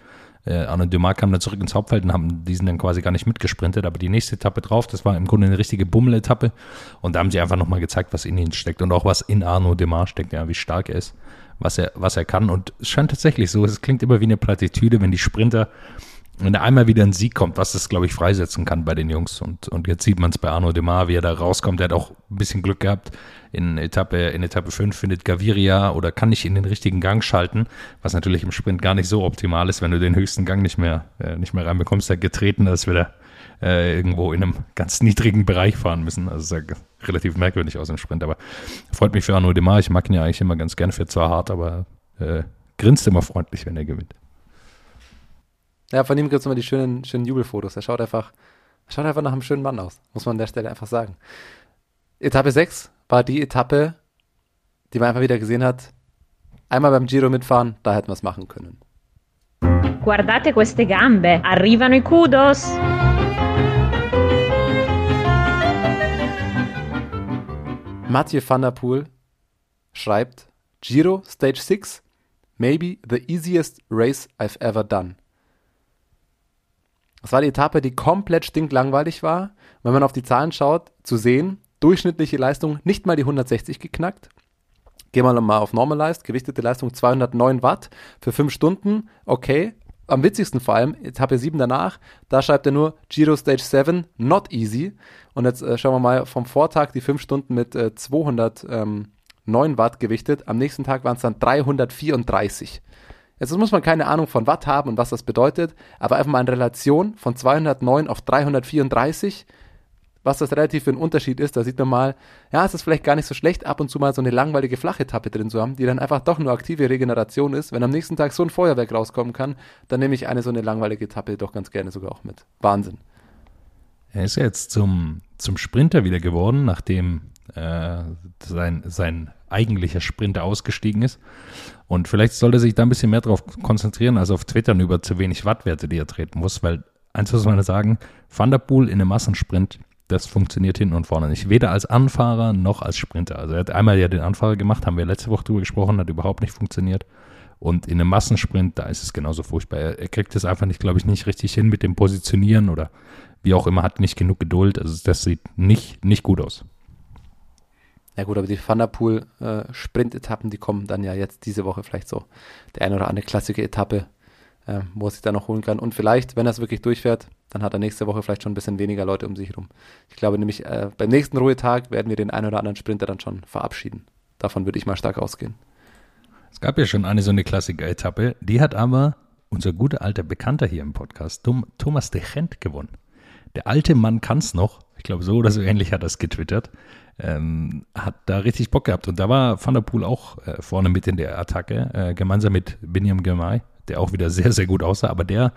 Äh, Arne Dumas kam dann zurück ins Hauptfeld und haben diesen dann quasi gar nicht mitgesprintet. Aber die nächste Etappe drauf, das war im Grunde eine richtige Bummel-Etappe. Und da haben sie einfach nochmal gezeigt, was in ihnen steckt und auch was in Arno Dumas steckt, ja, wie stark er ist was er, was er kann. Und es scheint tatsächlich so, es klingt immer wie eine Plattitüde, wenn die Sprinter, wenn da einmal wieder ein Sieg kommt, was das, glaube ich, freisetzen kann bei den Jungs. Und, und jetzt sieht man es bei Arno Demar, wie er da rauskommt. Er hat auch ein bisschen Glück gehabt. In Etappe, in Etappe 5 findet Gaviria oder kann nicht in den richtigen Gang schalten, was natürlich im Sprint gar nicht so optimal ist, wenn du den höchsten Gang nicht mehr, äh, nicht mehr reinbekommst. Da getreten, als wäre er äh, irgendwo in einem ganz niedrigen Bereich fahren müssen. Also sah relativ merkwürdig aus im Sprint, aber freut mich für Arnaud Demar. Ich mag ihn ja eigentlich immer ganz gern für zwar hart, aber äh, grinst immer freundlich, wenn er gewinnt. Ja, von ihm gibt es immer die schönen, schönen Jubelfotos. Er schaut einfach, schaut einfach nach einem schönen Mann aus, muss man an der Stelle einfach sagen. Etappe 6 war die Etappe, die man einfach wieder gesehen hat. Einmal beim Giro mitfahren, da hätten wir es machen können. Guardate queste gambe, arrivano i kudos. Mathieu van der Poel schreibt, Giro Stage 6, maybe the easiest race I've ever done. Das war die Etappe, die komplett stinklangweilig war. Wenn man auf die Zahlen schaut, zu sehen, durchschnittliche Leistung nicht mal die 160 geknackt. Gehen wir mal auf Normalized, gewichtete Leistung 209 Watt für 5 Stunden, okay, am witzigsten vor allem, Etappe 7 danach, da schreibt er nur Giro Stage 7, not easy. Und jetzt äh, schauen wir mal vom Vortag die 5 Stunden mit äh, 209 ähm, Watt gewichtet. Am nächsten Tag waren es dann 334. Jetzt muss man keine Ahnung von Watt haben und was das bedeutet, aber einfach mal in Relation von 209 auf 334 was das relativ für ein Unterschied ist. Da sieht man mal, ja, es ist vielleicht gar nicht so schlecht, ab und zu mal so eine langweilige Flachetappe drin zu haben, die dann einfach doch nur aktive Regeneration ist. Wenn am nächsten Tag so ein Feuerwerk rauskommen kann, dann nehme ich eine so eine langweilige Etappe doch ganz gerne sogar auch mit. Wahnsinn. Er ist ja jetzt zum, zum Sprinter wieder geworden, nachdem äh, sein, sein eigentlicher Sprinter ausgestiegen ist. Und vielleicht sollte er sich da ein bisschen mehr darauf konzentrieren, als auf Twittern über zu wenig Wattwerte, die er treten muss, weil eins muss man sagen, Van der Poel in einem Massensprint das funktioniert hinten und vorne nicht. Weder als Anfahrer noch als Sprinter. Also er hat einmal ja den Anfahrer gemacht, haben wir letzte Woche drüber gesprochen, hat überhaupt nicht funktioniert. Und in einem Massensprint, da ist es genauso furchtbar. Er, er kriegt es einfach nicht, glaube ich, nicht richtig hin mit dem Positionieren oder wie auch immer, hat nicht genug Geduld. Also das sieht nicht, nicht gut aus. Ja gut, aber die Thunderpool äh, die kommen dann ja jetzt diese Woche vielleicht so. Der eine oder andere klassische Etappe, äh, wo er sich dann noch holen kann. Und vielleicht, wenn er es wirklich durchfährt, dann hat er nächste Woche vielleicht schon ein bisschen weniger Leute um sich herum. Ich glaube nämlich, äh, beim nächsten Ruhetag werden wir den einen oder anderen Sprinter dann schon verabschieden. Davon würde ich mal stark ausgehen. Es gab ja schon eine so eine Klassiker-Etappe, die hat aber unser guter alter Bekannter hier im Podcast, Thomas de Gent, gewonnen. Der alte Mann kann es noch. Ich glaube, so oder so ähnlich hat er es getwittert. Ähm, hat da richtig Bock gehabt. Und da war Van der Poel auch äh, vorne mit in der Attacke, äh, gemeinsam mit Binyam Girmay, der auch wieder sehr, sehr gut aussah. Aber der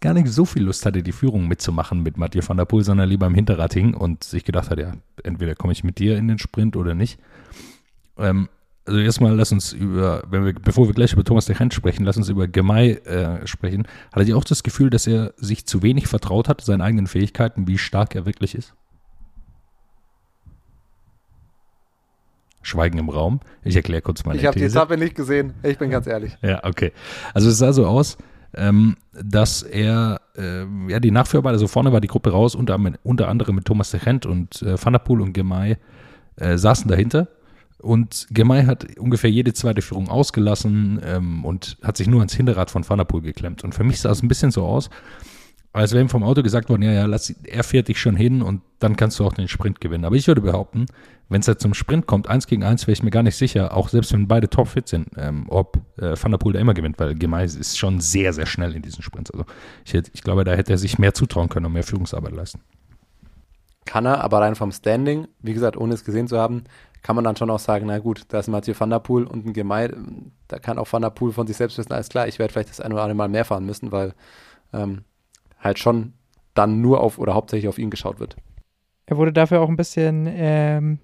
gar nicht so viel Lust hatte, die Führung mitzumachen mit Mathieu van der Poel, sondern lieber im Hinterrad hing und sich gedacht hat, ja, entweder komme ich mit dir in den Sprint oder nicht. Ähm, also erstmal lass uns über, wenn wir, bevor wir gleich über Thomas de Gent sprechen, lass uns über Gemei äh, sprechen. Hatte ihr auch das Gefühl, dass er sich zu wenig vertraut hat, seinen eigenen Fähigkeiten, wie stark er wirklich ist? Schweigen im Raum. Ich erkläre kurz meine Ich habe die Etappe nicht gesehen, ich bin ganz ehrlich. Ja, okay. Also es sah so aus, ähm, dass er, äh, ja, die Nachführarbeit, also vorne war die Gruppe raus, unter, unter anderem mit Thomas de Gent und äh, Van der Poel und Gemay äh, saßen dahinter Und Gemei hat ungefähr jede zweite Führung ausgelassen ähm, und hat sich nur ans Hinterrad von Van der Poel geklemmt. Und für mich sah es ein bisschen so aus, als wäre ihm vom Auto gesagt worden, ja, ja, lass, er fährt dich schon hin und dann kannst du auch den Sprint gewinnen. Aber ich würde behaupten, wenn es jetzt zum Sprint kommt, eins gegen eins, wäre ich mir gar nicht sicher, auch selbst wenn beide topfit sind, ähm, ob äh, Van der Poel da immer gewinnt, weil Gemeis ist schon sehr, sehr schnell in diesen Sprints. Also ich, ich glaube, da hätte er sich mehr zutrauen können und mehr Führungsarbeit leisten. Kann er, aber rein vom Standing, wie gesagt, ohne es gesehen zu haben, kann man dann schon auch sagen, na gut, da ist Mathieu van der Poel und ein Gemei, da kann auch Van der Poel von sich selbst wissen, alles klar, ich werde vielleicht das ein oder andere Mal mehr fahren müssen, weil ähm, halt schon dann nur auf oder hauptsächlich auf ihn geschaut wird. Er wurde dafür auch ein bisschen ähm,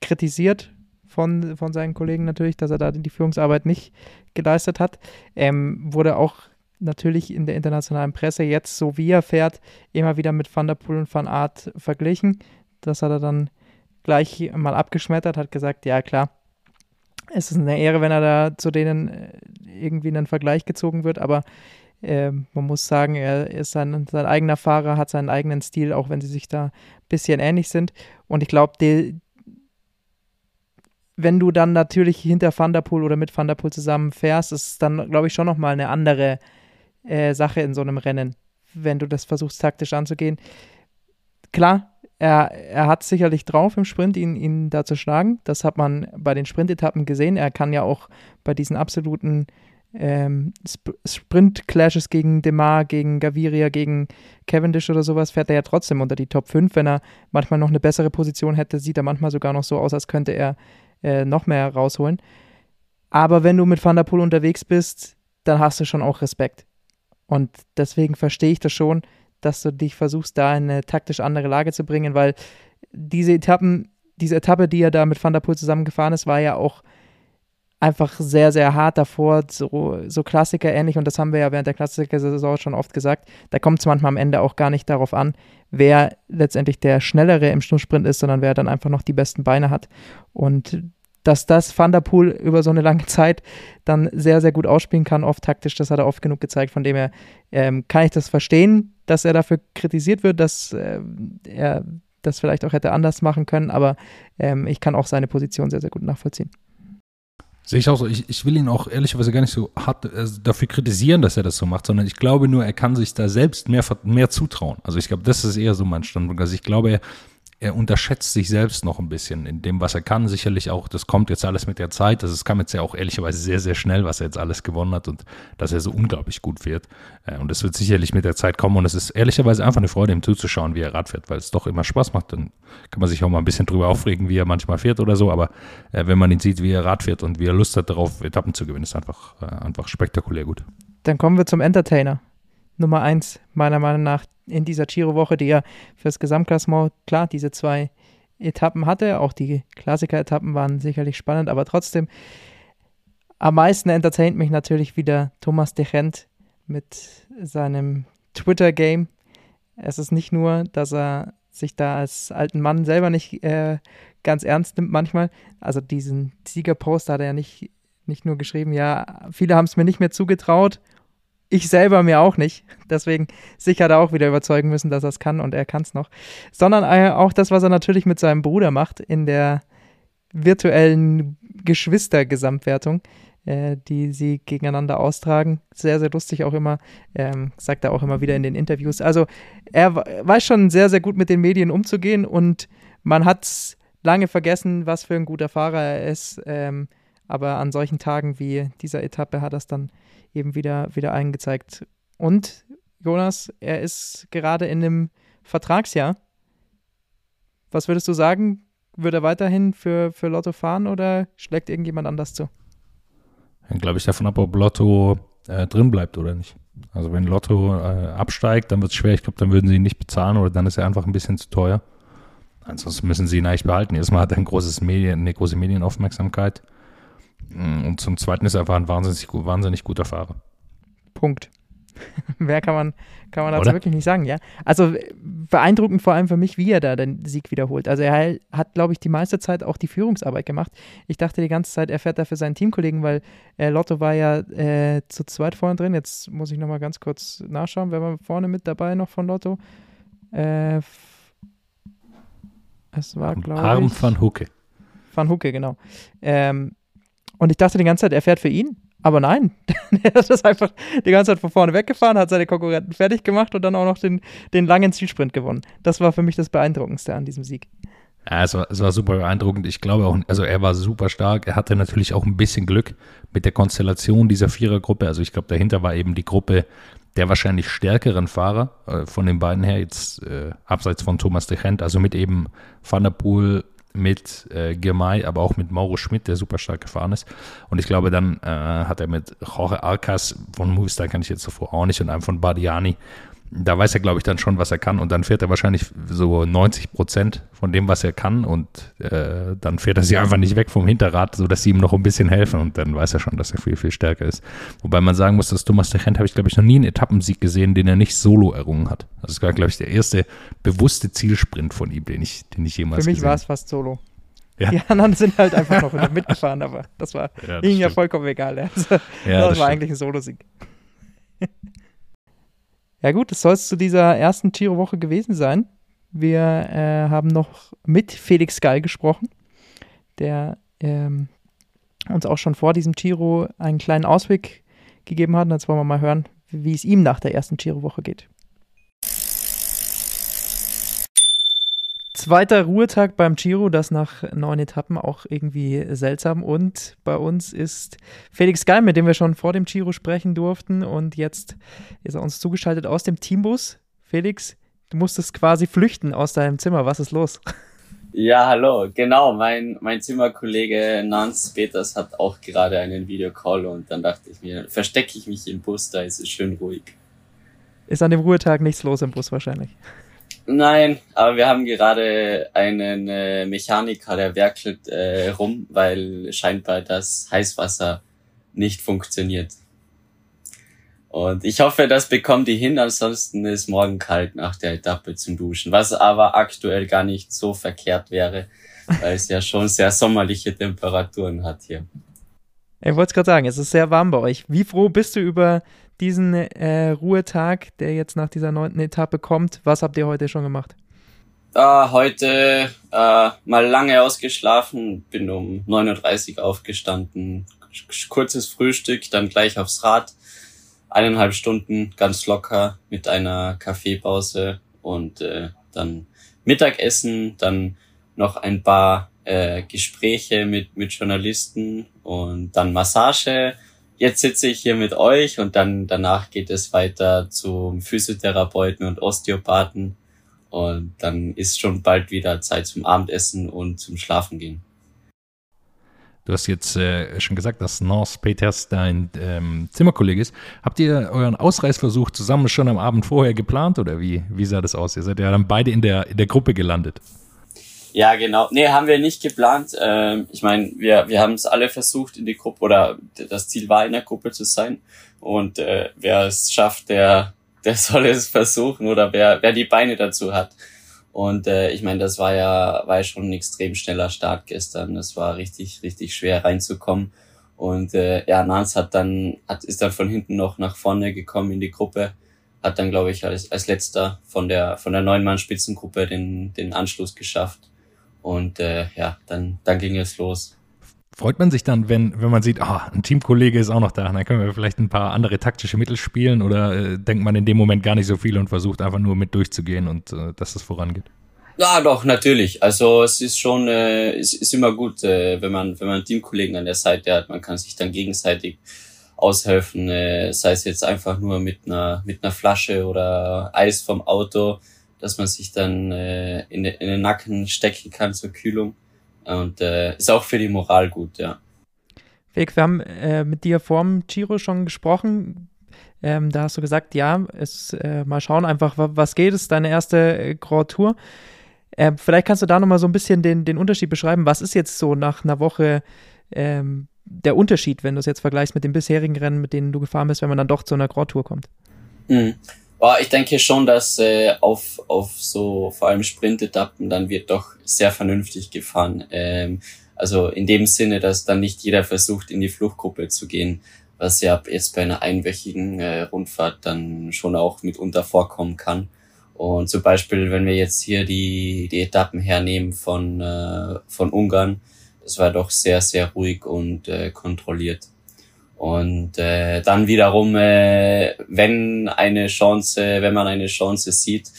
kritisiert von, von seinen Kollegen natürlich, dass er da die Führungsarbeit nicht geleistet hat. Ähm, wurde auch natürlich in der internationalen Presse jetzt, so wie er fährt, immer wieder mit Van der Poel und Van Aert verglichen. Das hat er dann gleich mal abgeschmettert, hat gesagt, ja klar, es ist eine Ehre, wenn er da zu denen äh, irgendwie in einen Vergleich gezogen wird, aber äh, man muss sagen, er ist sein, sein, eigener Fahrer, hat seinen eigenen Stil, auch wenn sie sich da ein bisschen ähnlich sind. Und ich glaube, wenn du dann natürlich hinter Van der Poel oder mit Van der Poel zusammen fährst, ist es dann, glaube ich, schon nochmal eine andere äh, Sache in so einem Rennen, wenn du das versuchst taktisch anzugehen. Klar, er, er hat sicherlich drauf im Sprint, ihn, ihn da zu schlagen. Das hat man bei den Sprintetappen gesehen. Er kann ja auch bei diesen absoluten ähm, Sp Sprint-Clashes gegen Demar, gegen Gaviria, gegen Cavendish oder sowas, fährt er ja trotzdem unter die Top 5. Wenn er manchmal noch eine bessere Position hätte, sieht er manchmal sogar noch so aus, als könnte er äh, noch mehr rausholen. Aber wenn du mit Van der Poel unterwegs bist, dann hast du schon auch Respekt. Und deswegen verstehe ich das schon, dass du dich versuchst, da in eine taktisch andere Lage zu bringen, weil diese Etappen, diese Etappe, die er da mit Van der Poel zusammengefahren ist, war ja auch einfach sehr, sehr hart davor, so, so Klassiker ähnlich, und das haben wir ja während der Klassiker-Saison schon oft gesagt, da kommt es manchmal am Ende auch gar nicht darauf an, wer letztendlich der Schnellere im Schnurrsprint ist, sondern wer dann einfach noch die besten Beine hat. Und dass das Van der Poel über so eine lange Zeit dann sehr, sehr gut ausspielen kann, oft taktisch, das hat er oft genug gezeigt, von dem her ähm, kann ich das verstehen, dass er dafür kritisiert wird, dass äh, er das vielleicht auch hätte anders machen können, aber ähm, ich kann auch seine Position sehr, sehr gut nachvollziehen. Sehe ich auch so. Ich, ich will ihn auch ehrlicherweise gar nicht so hart also dafür kritisieren, dass er das so macht, sondern ich glaube nur, er kann sich da selbst mehr, mehr zutrauen. Also ich glaube, das ist eher so mein Standpunkt. Also ich glaube, er, er unterschätzt sich selbst noch ein bisschen in dem, was er kann. Sicherlich auch, das kommt jetzt alles mit der Zeit. Das kam jetzt ja auch ehrlicherweise sehr, sehr schnell, was er jetzt alles gewonnen hat und dass er so unglaublich gut fährt. Äh, und es wird sicherlich mit der Zeit kommen. Und es ist ehrlicherweise einfach eine Freude, ihm zuzuschauen, wie er Rad fährt, weil es doch immer Spaß macht. Dann kann man sich auch mal ein bisschen drüber aufregen, wie er manchmal fährt oder so. Aber äh, wenn man ihn sieht, wie er Rad fährt und wie er Lust hat darauf, Etappen zu gewinnen, ist einfach, äh, einfach spektakulär gut. Dann kommen wir zum Entertainer. Nummer eins, meiner Meinung nach, in dieser Giro-Woche, die ja fürs Gesamtklassement, klar, diese zwei Etappen hatte. Auch die Klassiker-Etappen waren sicherlich spannend, aber trotzdem am meisten entertaint mich natürlich wieder Thomas de Gent mit seinem Twitter-Game. Es ist nicht nur, dass er sich da als alten Mann selber nicht äh, ganz ernst nimmt manchmal. Also diesen Siegerpost hat er ja nicht, nicht nur geschrieben, ja, viele haben es mir nicht mehr zugetraut ich selber mir auch nicht. Deswegen sich hat er auch wieder überzeugen müssen, dass er es kann und er kann es noch. Sondern äh, auch das, was er natürlich mit seinem Bruder macht in der virtuellen Geschwister-Gesamtwertung, äh, die sie gegeneinander austragen. Sehr, sehr lustig auch immer, ähm, sagt er auch immer wieder in den Interviews. Also er weiß schon sehr, sehr gut mit den Medien umzugehen und man hat lange vergessen, was für ein guter Fahrer er ist. Ähm, aber an solchen Tagen wie dieser Etappe hat er es dann eben wieder, wieder eingezeigt. Und Jonas, er ist gerade in einem Vertragsjahr. Was würdest du sagen? Wird er weiterhin für, für Lotto fahren oder schlägt irgendjemand anders zu? Hängt, glaube ich, davon ab, ob Lotto äh, drin bleibt oder nicht. Also wenn Lotto äh, absteigt, dann wird es schwer. Ich glaube, dann würden sie ihn nicht bezahlen oder dann ist er einfach ein bisschen zu teuer. Ansonsten müssen sie ihn eigentlich behalten. Erstmal hat er ein großes Medien, eine große Medienaufmerksamkeit. Mm, und zum Zweiten ist er einfach ein wahnsinnig, wahnsinnig guter Fahrer. Punkt. Mehr kann man, kann man dazu Oder? wirklich nicht sagen, ja. Also beeindruckend vor allem für mich, wie er da den Sieg wiederholt. Also er hat, glaube ich, die meiste Zeit auch die Führungsarbeit gemacht. Ich dachte die ganze Zeit, er fährt da für seinen Teamkollegen, weil äh, Lotto war ja äh, zu zweit vorne drin. Jetzt muss ich nochmal ganz kurz nachschauen, wer war vorne mit dabei noch von Lotto? Äh, es war, glaube ich. Harm van Hucke. Van Hucke, genau. Ähm, und ich dachte die ganze Zeit, er fährt für ihn. Aber nein, er ist einfach die ganze Zeit von vorne weggefahren, hat seine Konkurrenten fertig gemacht und dann auch noch den, den langen Zielsprint gewonnen. Das war für mich das Beeindruckendste an diesem Sieg. Ja, es war, es war super beeindruckend. Ich glaube auch, also er war super stark. Er hatte natürlich auch ein bisschen Glück mit der Konstellation dieser Vierergruppe. Also ich glaube, dahinter war eben die Gruppe der wahrscheinlich stärkeren Fahrer äh, von den beiden her, jetzt äh, abseits von Thomas de Gent, also mit eben Van der Poel, mit äh, Girmay, aber auch mit Mauro Schmidt, der super stark gefahren ist. Und ich glaube, dann äh, hat er mit Jorge Alcas von Movistar, kann ich jetzt zuvor auch nicht, und einem von Bardiani da weiß er, glaube ich, dann schon, was er kann. Und dann fährt er wahrscheinlich so 90 Prozent von dem, was er kann. Und äh, dann fährt er sie einfach nicht weg vom Hinterrad, sodass sie ihm noch ein bisschen helfen. Und dann weiß er schon, dass er viel, viel stärker ist. Wobei man sagen muss, dass Thomas de Gent habe ich, glaube ich, noch nie einen Etappensieg gesehen, den er nicht solo errungen hat. Also es war, glaube ich, der erste bewusste Zielsprint von ihm, den ich, den ich jemals Für mich war es fast solo. Ja. Die anderen sind halt einfach noch mitgefahren, aber das war ja, das ihnen ja vollkommen egal. Also, ja, das, das war eigentlich ein Solo-Sieg. Ja gut, das soll es zu dieser ersten Giro-Woche gewesen sein. Wir äh, haben noch mit Felix Gall gesprochen, der ähm, uns auch schon vor diesem Giro einen kleinen Ausblick gegeben hat. Und jetzt wollen wir mal hören, wie es ihm nach der ersten Giro-Woche geht. Zweiter Ruhetag beim Giro, das nach neun Etappen auch irgendwie seltsam. Und bei uns ist Felix Geil, mit dem wir schon vor dem Giro sprechen durften. Und jetzt ist er uns zugeschaltet aus dem Teambus. Felix, du musstest quasi flüchten aus deinem Zimmer. Was ist los? Ja, hallo. Genau, mein, mein Zimmerkollege Nance Peters hat auch gerade einen Videocall und dann dachte ich mir, verstecke ich mich im Bus, da ist es schön ruhig. Ist an dem Ruhetag nichts los im Bus wahrscheinlich. Nein, aber wir haben gerade einen äh, Mechaniker, der werkelt äh, rum, weil scheinbar das Heißwasser nicht funktioniert. Und ich hoffe, das bekommt die hin, ansonsten ist morgen kalt nach der Etappe zum Duschen, was aber aktuell gar nicht so verkehrt wäre, weil es ja schon sehr sommerliche Temperaturen hat hier. Ich wollte es gerade sagen, es ist sehr warm bei euch. Wie froh bist du über diesen äh, Ruhetag, der jetzt nach dieser neunten Etappe kommt? Was habt ihr heute schon gemacht? Uh, heute uh, mal lange ausgeschlafen, bin um 9.30 Uhr aufgestanden, kurzes Frühstück, dann gleich aufs Rad, eineinhalb Stunden ganz locker mit einer Kaffeepause und äh, dann Mittagessen, dann noch ein paar äh, Gespräche mit, mit Journalisten und dann Massage. Jetzt sitze ich hier mit euch und dann danach geht es weiter zum Physiotherapeuten und Osteopathen und dann ist schon bald wieder Zeit zum Abendessen und zum Schlafen gehen. Du hast jetzt äh, schon gesagt, dass Nance Peters dein ähm, Zimmerkollege ist. Habt ihr euren Ausreißversuch zusammen schon am Abend vorher geplant oder wie, wie sah das aus? Ihr seid ja dann beide in der, in der Gruppe gelandet. Ja, genau. Nee, haben wir nicht geplant. Ähm, ich meine, wir, wir haben es alle versucht in die Gruppe oder das Ziel war in der Gruppe zu sein. Und äh, wer es schafft, der, der soll es versuchen oder wer, wer die Beine dazu hat. Und äh, ich meine, das war ja, war ja schon ein extrem schneller Start gestern. Das war richtig, richtig schwer reinzukommen. Und äh, ja, Nans hat dann, hat, ist dann von hinten noch nach vorne gekommen in die Gruppe, hat dann, glaube ich, als, als letzter von der von der Neunmann-Spitzengruppe den, den Anschluss geschafft. Und äh, ja, dann, dann ging es los. Freut man sich dann, wenn, wenn man sieht, ah, ein Teamkollege ist auch noch da, dann können wir vielleicht ein paar andere taktische Mittel spielen oder äh, denkt man in dem Moment gar nicht so viel und versucht einfach nur mit durchzugehen und äh, dass es vorangeht? Ja, doch, natürlich. Also es ist schon, äh, es ist immer gut, äh, wenn man, wenn man Teamkollegen an der Seite hat, man kann sich dann gegenseitig aushelfen, äh, sei es jetzt einfach nur mit einer, mit einer Flasche oder Eis vom Auto dass man sich dann äh, in, in den Nacken stecken kann zur Kühlung. Und äh, ist auch für die Moral gut, ja. Weg, wir haben äh, mit dir vorm Giro schon gesprochen. Ähm, da hast du gesagt, ja, es, äh, mal schauen einfach, was geht. Es ist deine erste äh, Grand Tour. Äh, vielleicht kannst du da nochmal so ein bisschen den, den Unterschied beschreiben. Was ist jetzt so nach einer Woche ähm, der Unterschied, wenn du es jetzt vergleichst mit den bisherigen Rennen, mit denen du gefahren bist, wenn man dann doch zu einer Grand Tour kommt? Mhm. Oh, ich denke schon, dass äh, auf, auf so vor allem Sprintetappen dann wird doch sehr vernünftig gefahren. Ähm, also in dem Sinne, dass dann nicht jeder versucht, in die Fluchtgruppe zu gehen, was ja jetzt bei einer einwöchigen äh, Rundfahrt dann schon auch mitunter vorkommen kann. Und zum Beispiel, wenn wir jetzt hier die, die Etappen hernehmen von, äh, von Ungarn, es war doch sehr, sehr ruhig und äh, kontrolliert. Und äh, dann wiederum, äh, wenn eine Chance, wenn man eine Chance sieht,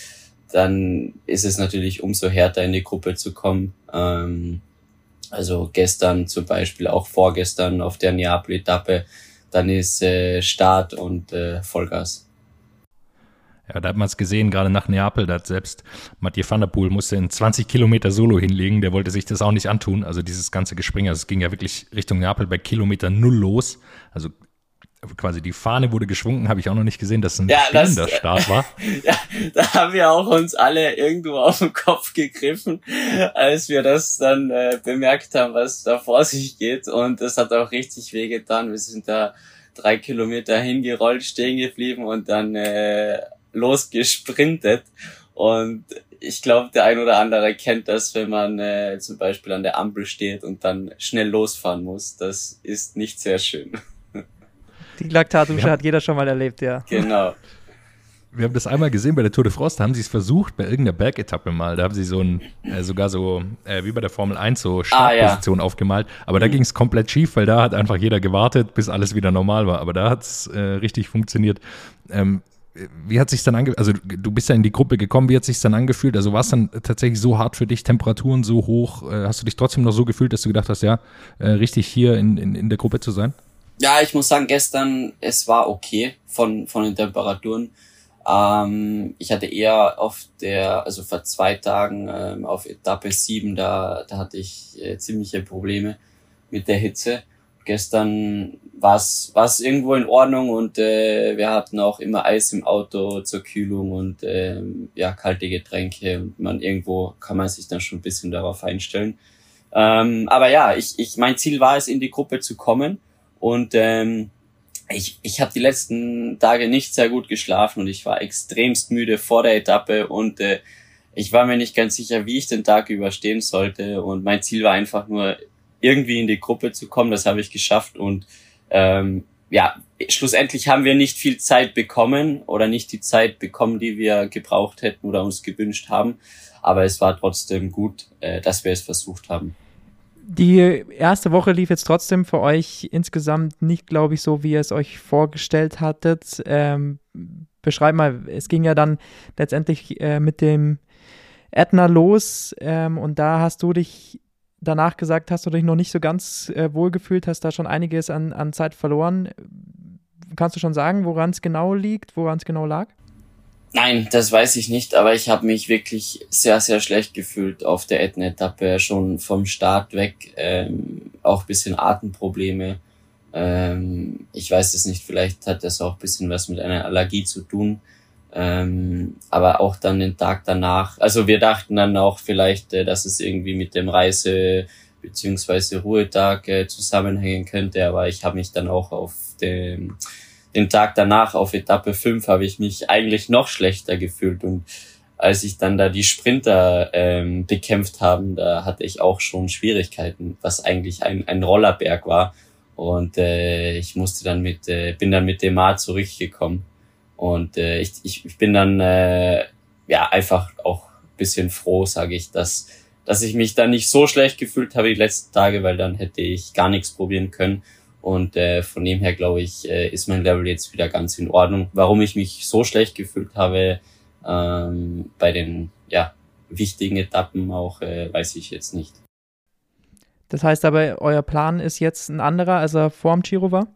dann ist es natürlich umso härter in die Gruppe zu kommen. Ähm, also gestern zum Beispiel, auch vorgestern auf der Neapel-Etappe, dann ist äh, Start und äh, Vollgas. Ja, da hat man es gesehen, gerade nach Neapel, da hat selbst Mathieu van der Poel musste in 20 Kilometer Solo hinlegen, der wollte sich das auch nicht antun, also dieses ganze Gespringe, also es ging ja wirklich Richtung Neapel bei Kilometer null los, also quasi die Fahne wurde geschwungen, habe ich auch noch nicht gesehen, dass ein ja, das, Start war. ja, da haben wir auch uns alle irgendwo auf den Kopf gegriffen, als wir das dann äh, bemerkt haben, was da vor sich geht. Und das hat auch richtig wehgetan. Wir sind da drei Kilometer hingerollt, stehen geblieben und dann äh, losgesprintet. Und ich glaube, der ein oder andere kennt das, wenn man äh, zum Beispiel an der Ampel steht und dann schnell losfahren muss. Das ist nicht sehr schön. Die Laktatdusche ja. hat jeder schon mal erlebt, ja. Genau. Wir haben das einmal gesehen bei der Tour de France, da haben sie es versucht, bei irgendeiner Bergetappe mal. Da haben sie so ein, äh, sogar so, äh, wie bei der Formel 1, so Startposition ah, ja. aufgemalt. Aber da mhm. ging es komplett schief, weil da hat einfach jeder gewartet, bis alles wieder normal war. Aber da hat es äh, richtig funktioniert. Ähm, wie hat sich dann angefühlt? Also du bist ja in die Gruppe gekommen, wie hat sich dann angefühlt? Also war es dann tatsächlich so hart für dich, Temperaturen so hoch? Äh, hast du dich trotzdem noch so gefühlt, dass du gedacht hast, ja, äh, richtig hier in, in, in der Gruppe zu sein? Ja, ich muss sagen, gestern, es war okay von, von den Temperaturen. Ähm, ich hatte eher auf der, also vor zwei Tagen ähm, auf Etappe 7, da, da hatte ich äh, ziemliche Probleme mit der Hitze. Gestern war es irgendwo in Ordnung und äh, wir hatten auch immer Eis im Auto zur Kühlung und ähm, ja kalte Getränke und man irgendwo kann man sich dann schon ein bisschen darauf einstellen. Ähm, aber ja, ich, ich mein Ziel war es in die Gruppe zu kommen und ähm, ich, ich habe die letzten Tage nicht sehr gut geschlafen und ich war extremst müde vor der Etappe und äh, ich war mir nicht ganz sicher, wie ich den Tag überstehen sollte. Und mein Ziel war einfach nur, irgendwie in die Gruppe zu kommen. Das habe ich geschafft und ähm, ja, schlussendlich haben wir nicht viel Zeit bekommen oder nicht die Zeit bekommen, die wir gebraucht hätten oder uns gewünscht haben. Aber es war trotzdem gut, äh, dass wir es versucht haben. Die erste Woche lief jetzt trotzdem für euch insgesamt nicht, glaube ich, so, wie ihr es euch vorgestellt hattet. Ähm, beschreib mal, es ging ja dann letztendlich äh, mit dem Ätna los ähm, und da hast du dich danach gesagt, hast du dich noch nicht so ganz äh, wohl gefühlt, hast da schon einiges an, an Zeit verloren. Kannst du schon sagen, woran es genau liegt, woran es genau lag? Nein, das weiß ich nicht, aber ich habe mich wirklich sehr, sehr schlecht gefühlt auf der Etna-Etappe, schon vom Start weg, ähm, auch bisschen Atemprobleme. Ähm, ich weiß es nicht, vielleicht hat das auch bisschen was mit einer Allergie zu tun. Ähm, aber auch dann den Tag danach, also wir dachten dann auch vielleicht, äh, dass es irgendwie mit dem Reise beziehungsweise Ruhetag äh, zusammenhängen könnte, aber ich habe mich dann auch auf dem den Tag danach auf Etappe 5 habe ich mich eigentlich noch schlechter gefühlt und als ich dann da die Sprinter ähm, bekämpft haben, da hatte ich auch schon Schwierigkeiten, was eigentlich ein, ein Rollerberg war. Und äh, ich musste dann mit, äh, bin dann mit dem Mar zurückgekommen. Und äh, ich, ich, ich bin dann äh, ja einfach auch bisschen froh, sage ich, dass, dass ich mich dann nicht so schlecht gefühlt habe die letzten Tage, weil dann hätte ich gar nichts probieren können. Und äh, von dem her, glaube ich, äh, ist mein Level jetzt wieder ganz in Ordnung. Warum ich mich so schlecht gefühlt habe ähm, bei den ja, wichtigen Etappen auch, äh, weiß ich jetzt nicht. Das heißt aber, euer Plan ist jetzt ein anderer, als er vor dem Giro war?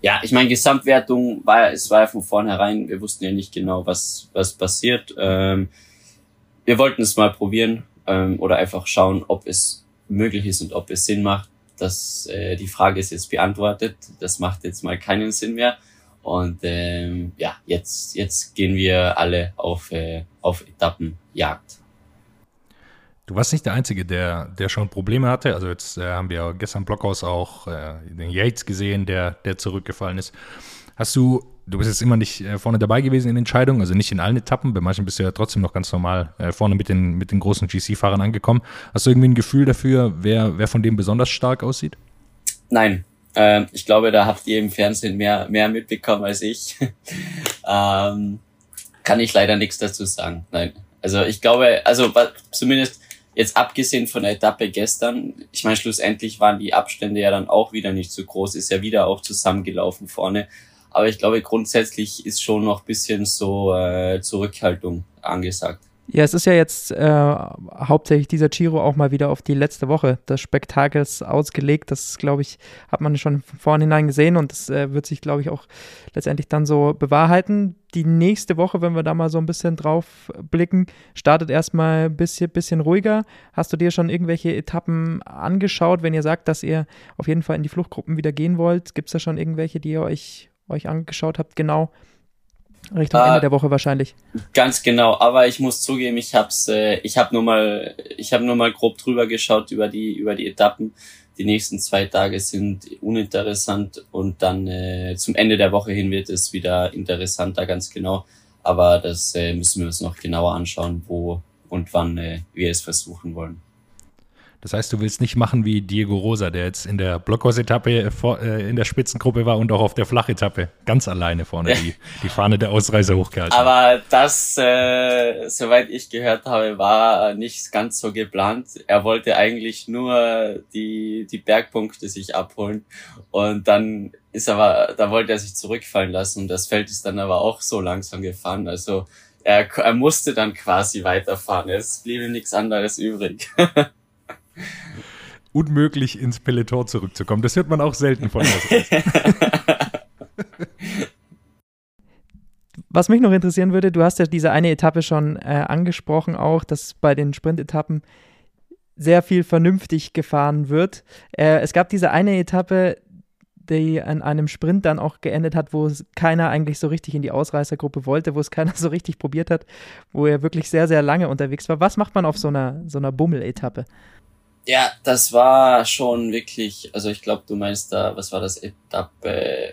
Ja, ich meine, Gesamtwertung war es war ja von vornherein, wir wussten ja nicht genau, was, was passiert. Ähm, wir wollten es mal probieren ähm, oder einfach schauen, ob es möglich ist und ob es Sinn macht das, äh, die Frage ist jetzt beantwortet. Das macht jetzt mal keinen Sinn mehr. Und ähm, ja, jetzt, jetzt gehen wir alle auf, äh, auf Etappenjagd. Du warst nicht der Einzige, der, der schon Probleme hatte. Also jetzt äh, haben wir gestern Blockhaus auch äh, den Yates gesehen, der, der zurückgefallen ist. Hast du du bist jetzt immer nicht äh, vorne dabei gewesen in Entscheidungen, also nicht in allen Etappen. Bei manchen bist du ja trotzdem noch ganz normal äh, vorne mit den, mit den großen GC-Fahrern angekommen. Hast du irgendwie ein Gefühl dafür, wer, wer von dem besonders stark aussieht? Nein. Ähm, ich glaube, da habt ihr im Fernsehen mehr, mehr mitbekommen als ich. ähm, kann ich leider nichts dazu sagen. Nein. Also ich glaube, also zumindest jetzt abgesehen von der Etappe gestern, ich meine, schlussendlich waren die Abstände ja dann auch wieder nicht so groß, ist ja wieder auch zusammengelaufen vorne. Aber ich glaube, grundsätzlich ist schon noch bisschen so äh, Zurückhaltung angesagt. Ja, es ist ja jetzt äh, hauptsächlich dieser Giro auch mal wieder auf die letzte Woche des Spektakels ausgelegt. Das, glaube ich, hat man schon von vornherein gesehen und das äh, wird sich, glaube ich, auch letztendlich dann so bewahrheiten. Die nächste Woche, wenn wir da mal so ein bisschen drauf blicken, startet erstmal ein bisschen, bisschen ruhiger. Hast du dir schon irgendwelche Etappen angeschaut, wenn ihr sagt, dass ihr auf jeden Fall in die Fluchtgruppen wieder gehen wollt? Gibt es da schon irgendwelche, die ihr euch, euch angeschaut habt? Genau. Richtung Ende der Woche wahrscheinlich. Ganz genau, aber ich muss zugeben, ich hab's, äh, ich habe nur mal, ich habe nur mal grob drüber geschaut über die über die Etappen. Die nächsten zwei Tage sind uninteressant und dann äh, zum Ende der Woche hin wird es wieder interessanter, ganz genau. Aber das äh, müssen wir uns noch genauer anschauen, wo und wann äh, wir es versuchen wollen. Das heißt, du willst nicht machen wie Diego Rosa, der jetzt in der Blockhaus-Etappe äh, in der Spitzengruppe war und auch auf der Flachetappe ganz alleine vorne die, die Fahne der Ausreißer hochgehalten. Aber das, äh, soweit ich gehört habe, war nicht ganz so geplant. Er wollte eigentlich nur die, die Bergpunkte sich abholen und dann ist aber, da wollte er sich zurückfallen lassen und das Feld ist dann aber auch so langsam gefahren. Also er, er musste dann quasi weiterfahren. Es blieb ihm nichts anderes übrig. unmöglich ins Peloton zurückzukommen. Das hört man auch selten von Was mich noch interessieren würde, du hast ja diese eine Etappe schon äh, angesprochen, auch, dass bei den Sprintetappen sehr viel vernünftig gefahren wird. Äh, es gab diese eine Etappe, die an einem Sprint dann auch geendet hat, wo keiner eigentlich so richtig in die Ausreißergruppe wollte, wo es keiner so richtig probiert hat, wo er wirklich sehr, sehr lange unterwegs war. Was macht man auf so einer, so einer Bummel-Etappe? Ja, das war schon wirklich, also ich glaube, du meinst da, was war das, Etappe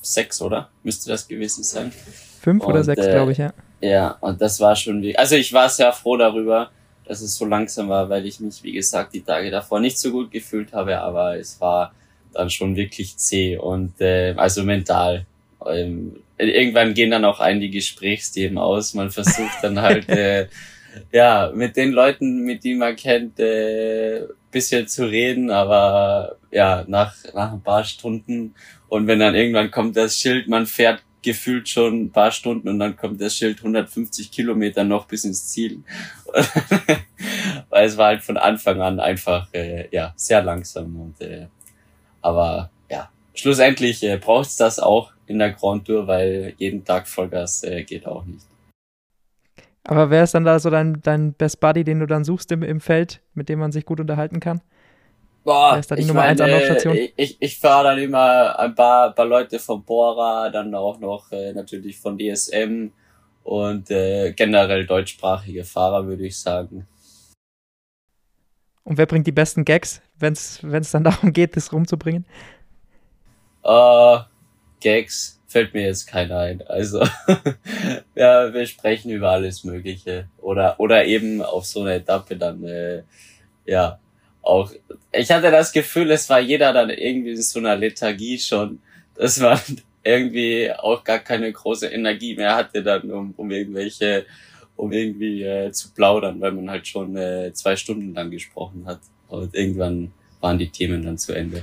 sechs, oder? Müsste das gewesen sein. Fünf oder sechs, äh, glaube ich, ja. Ja, und das war schon, wie, also ich war sehr froh darüber, dass es so langsam war, weil ich mich, wie gesagt, die Tage davor nicht so gut gefühlt habe, aber es war dann schon wirklich zäh und äh, also mental. Ähm, irgendwann gehen dann auch einige Gesprächsthemen aus. Man versucht dann halt äh, ja, mit den Leuten, mit denen man kennt, äh, bisschen zu reden, aber ja, nach, nach ein paar Stunden und wenn dann irgendwann kommt das Schild, man fährt gefühlt schon ein paar Stunden und dann kommt das Schild 150 Kilometer noch bis ins Ziel. Weil es war halt von Anfang an einfach äh, ja sehr langsam und äh, aber ja schlussendlich äh, braucht es das auch in der Grand Tour, weil jeden Tag Vollgas äh, geht auch nicht. Aber wer ist dann da so dein, dein Best Buddy, den du dann suchst im, im Feld, mit dem man sich gut unterhalten kann? Boah, ist da die Nummer meine, 1 Anlaufstation? Ich, ich, ich fahre dann immer ein paar, paar Leute von Bora, dann auch noch äh, natürlich von DSM und äh, generell deutschsprachige Fahrer, würde ich sagen. Und wer bringt die besten Gags, wenn es dann darum geht, das rumzubringen? Uh, Gags fällt mir jetzt keiner ein. Also ja, wir sprechen über alles Mögliche. Oder, oder eben auf so einer Etappe dann, äh, ja, auch. Ich hatte das Gefühl, es war jeder dann irgendwie in so einer Lethargie schon, dass man irgendwie auch gar keine große Energie mehr hatte dann, um, um irgendwelche, um irgendwie äh, zu plaudern, weil man halt schon äh, zwei Stunden lang gesprochen hat. Und irgendwann waren die Themen dann zu Ende.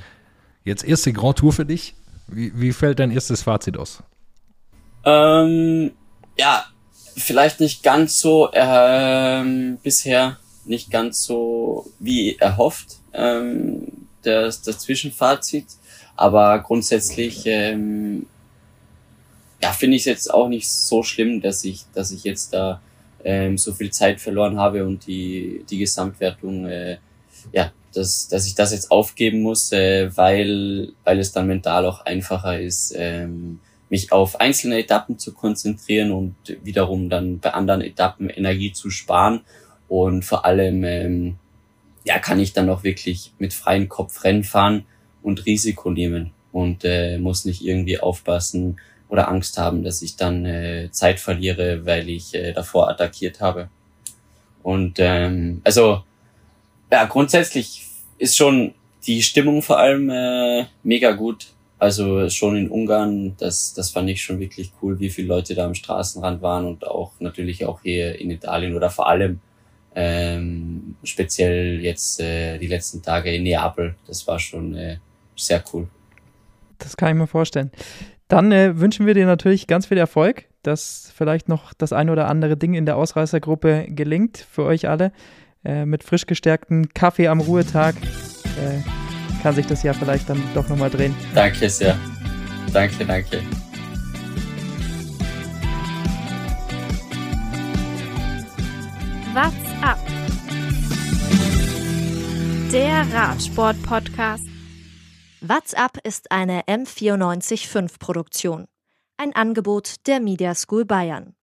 Jetzt erste Grand Tour für dich. Wie, wie fällt dein erstes Fazit aus? Ähm, ja, vielleicht nicht ganz so ähm, bisher nicht ganz so wie erhofft ähm, das, das Zwischenfazit, aber grundsätzlich ähm, ja finde ich es jetzt auch nicht so schlimm, dass ich dass ich jetzt da ähm, so viel Zeit verloren habe und die die Gesamtwertung äh, ja dass, dass ich das jetzt aufgeben muss, äh, weil, weil es dann mental auch einfacher ist, ähm, mich auf einzelne Etappen zu konzentrieren und wiederum dann bei anderen Etappen Energie zu sparen. Und vor allem ähm, ja, kann ich dann auch wirklich mit freiem Kopf Rennen fahren und Risiko nehmen und äh, muss nicht irgendwie aufpassen oder Angst haben, dass ich dann äh, Zeit verliere, weil ich äh, davor attackiert habe. Und ähm, also ja, grundsätzlich ist schon die Stimmung vor allem äh, mega gut. Also schon in Ungarn, das, das fand ich schon wirklich cool, wie viele Leute da am Straßenrand waren und auch natürlich auch hier in Italien oder vor allem ähm, speziell jetzt äh, die letzten Tage in Neapel. Das war schon äh, sehr cool. Das kann ich mir vorstellen. Dann äh, wünschen wir dir natürlich ganz viel Erfolg, dass vielleicht noch das ein oder andere Ding in der Ausreißergruppe gelingt für euch alle. Äh, mit frisch gestärktem Kaffee am Ruhetag äh, kann sich das ja vielleicht dann doch nochmal drehen. Danke sehr. Danke, danke. What's up? Der Radsport-Podcast. What's up ist eine M945 Produktion. Ein Angebot der Media School Bayern.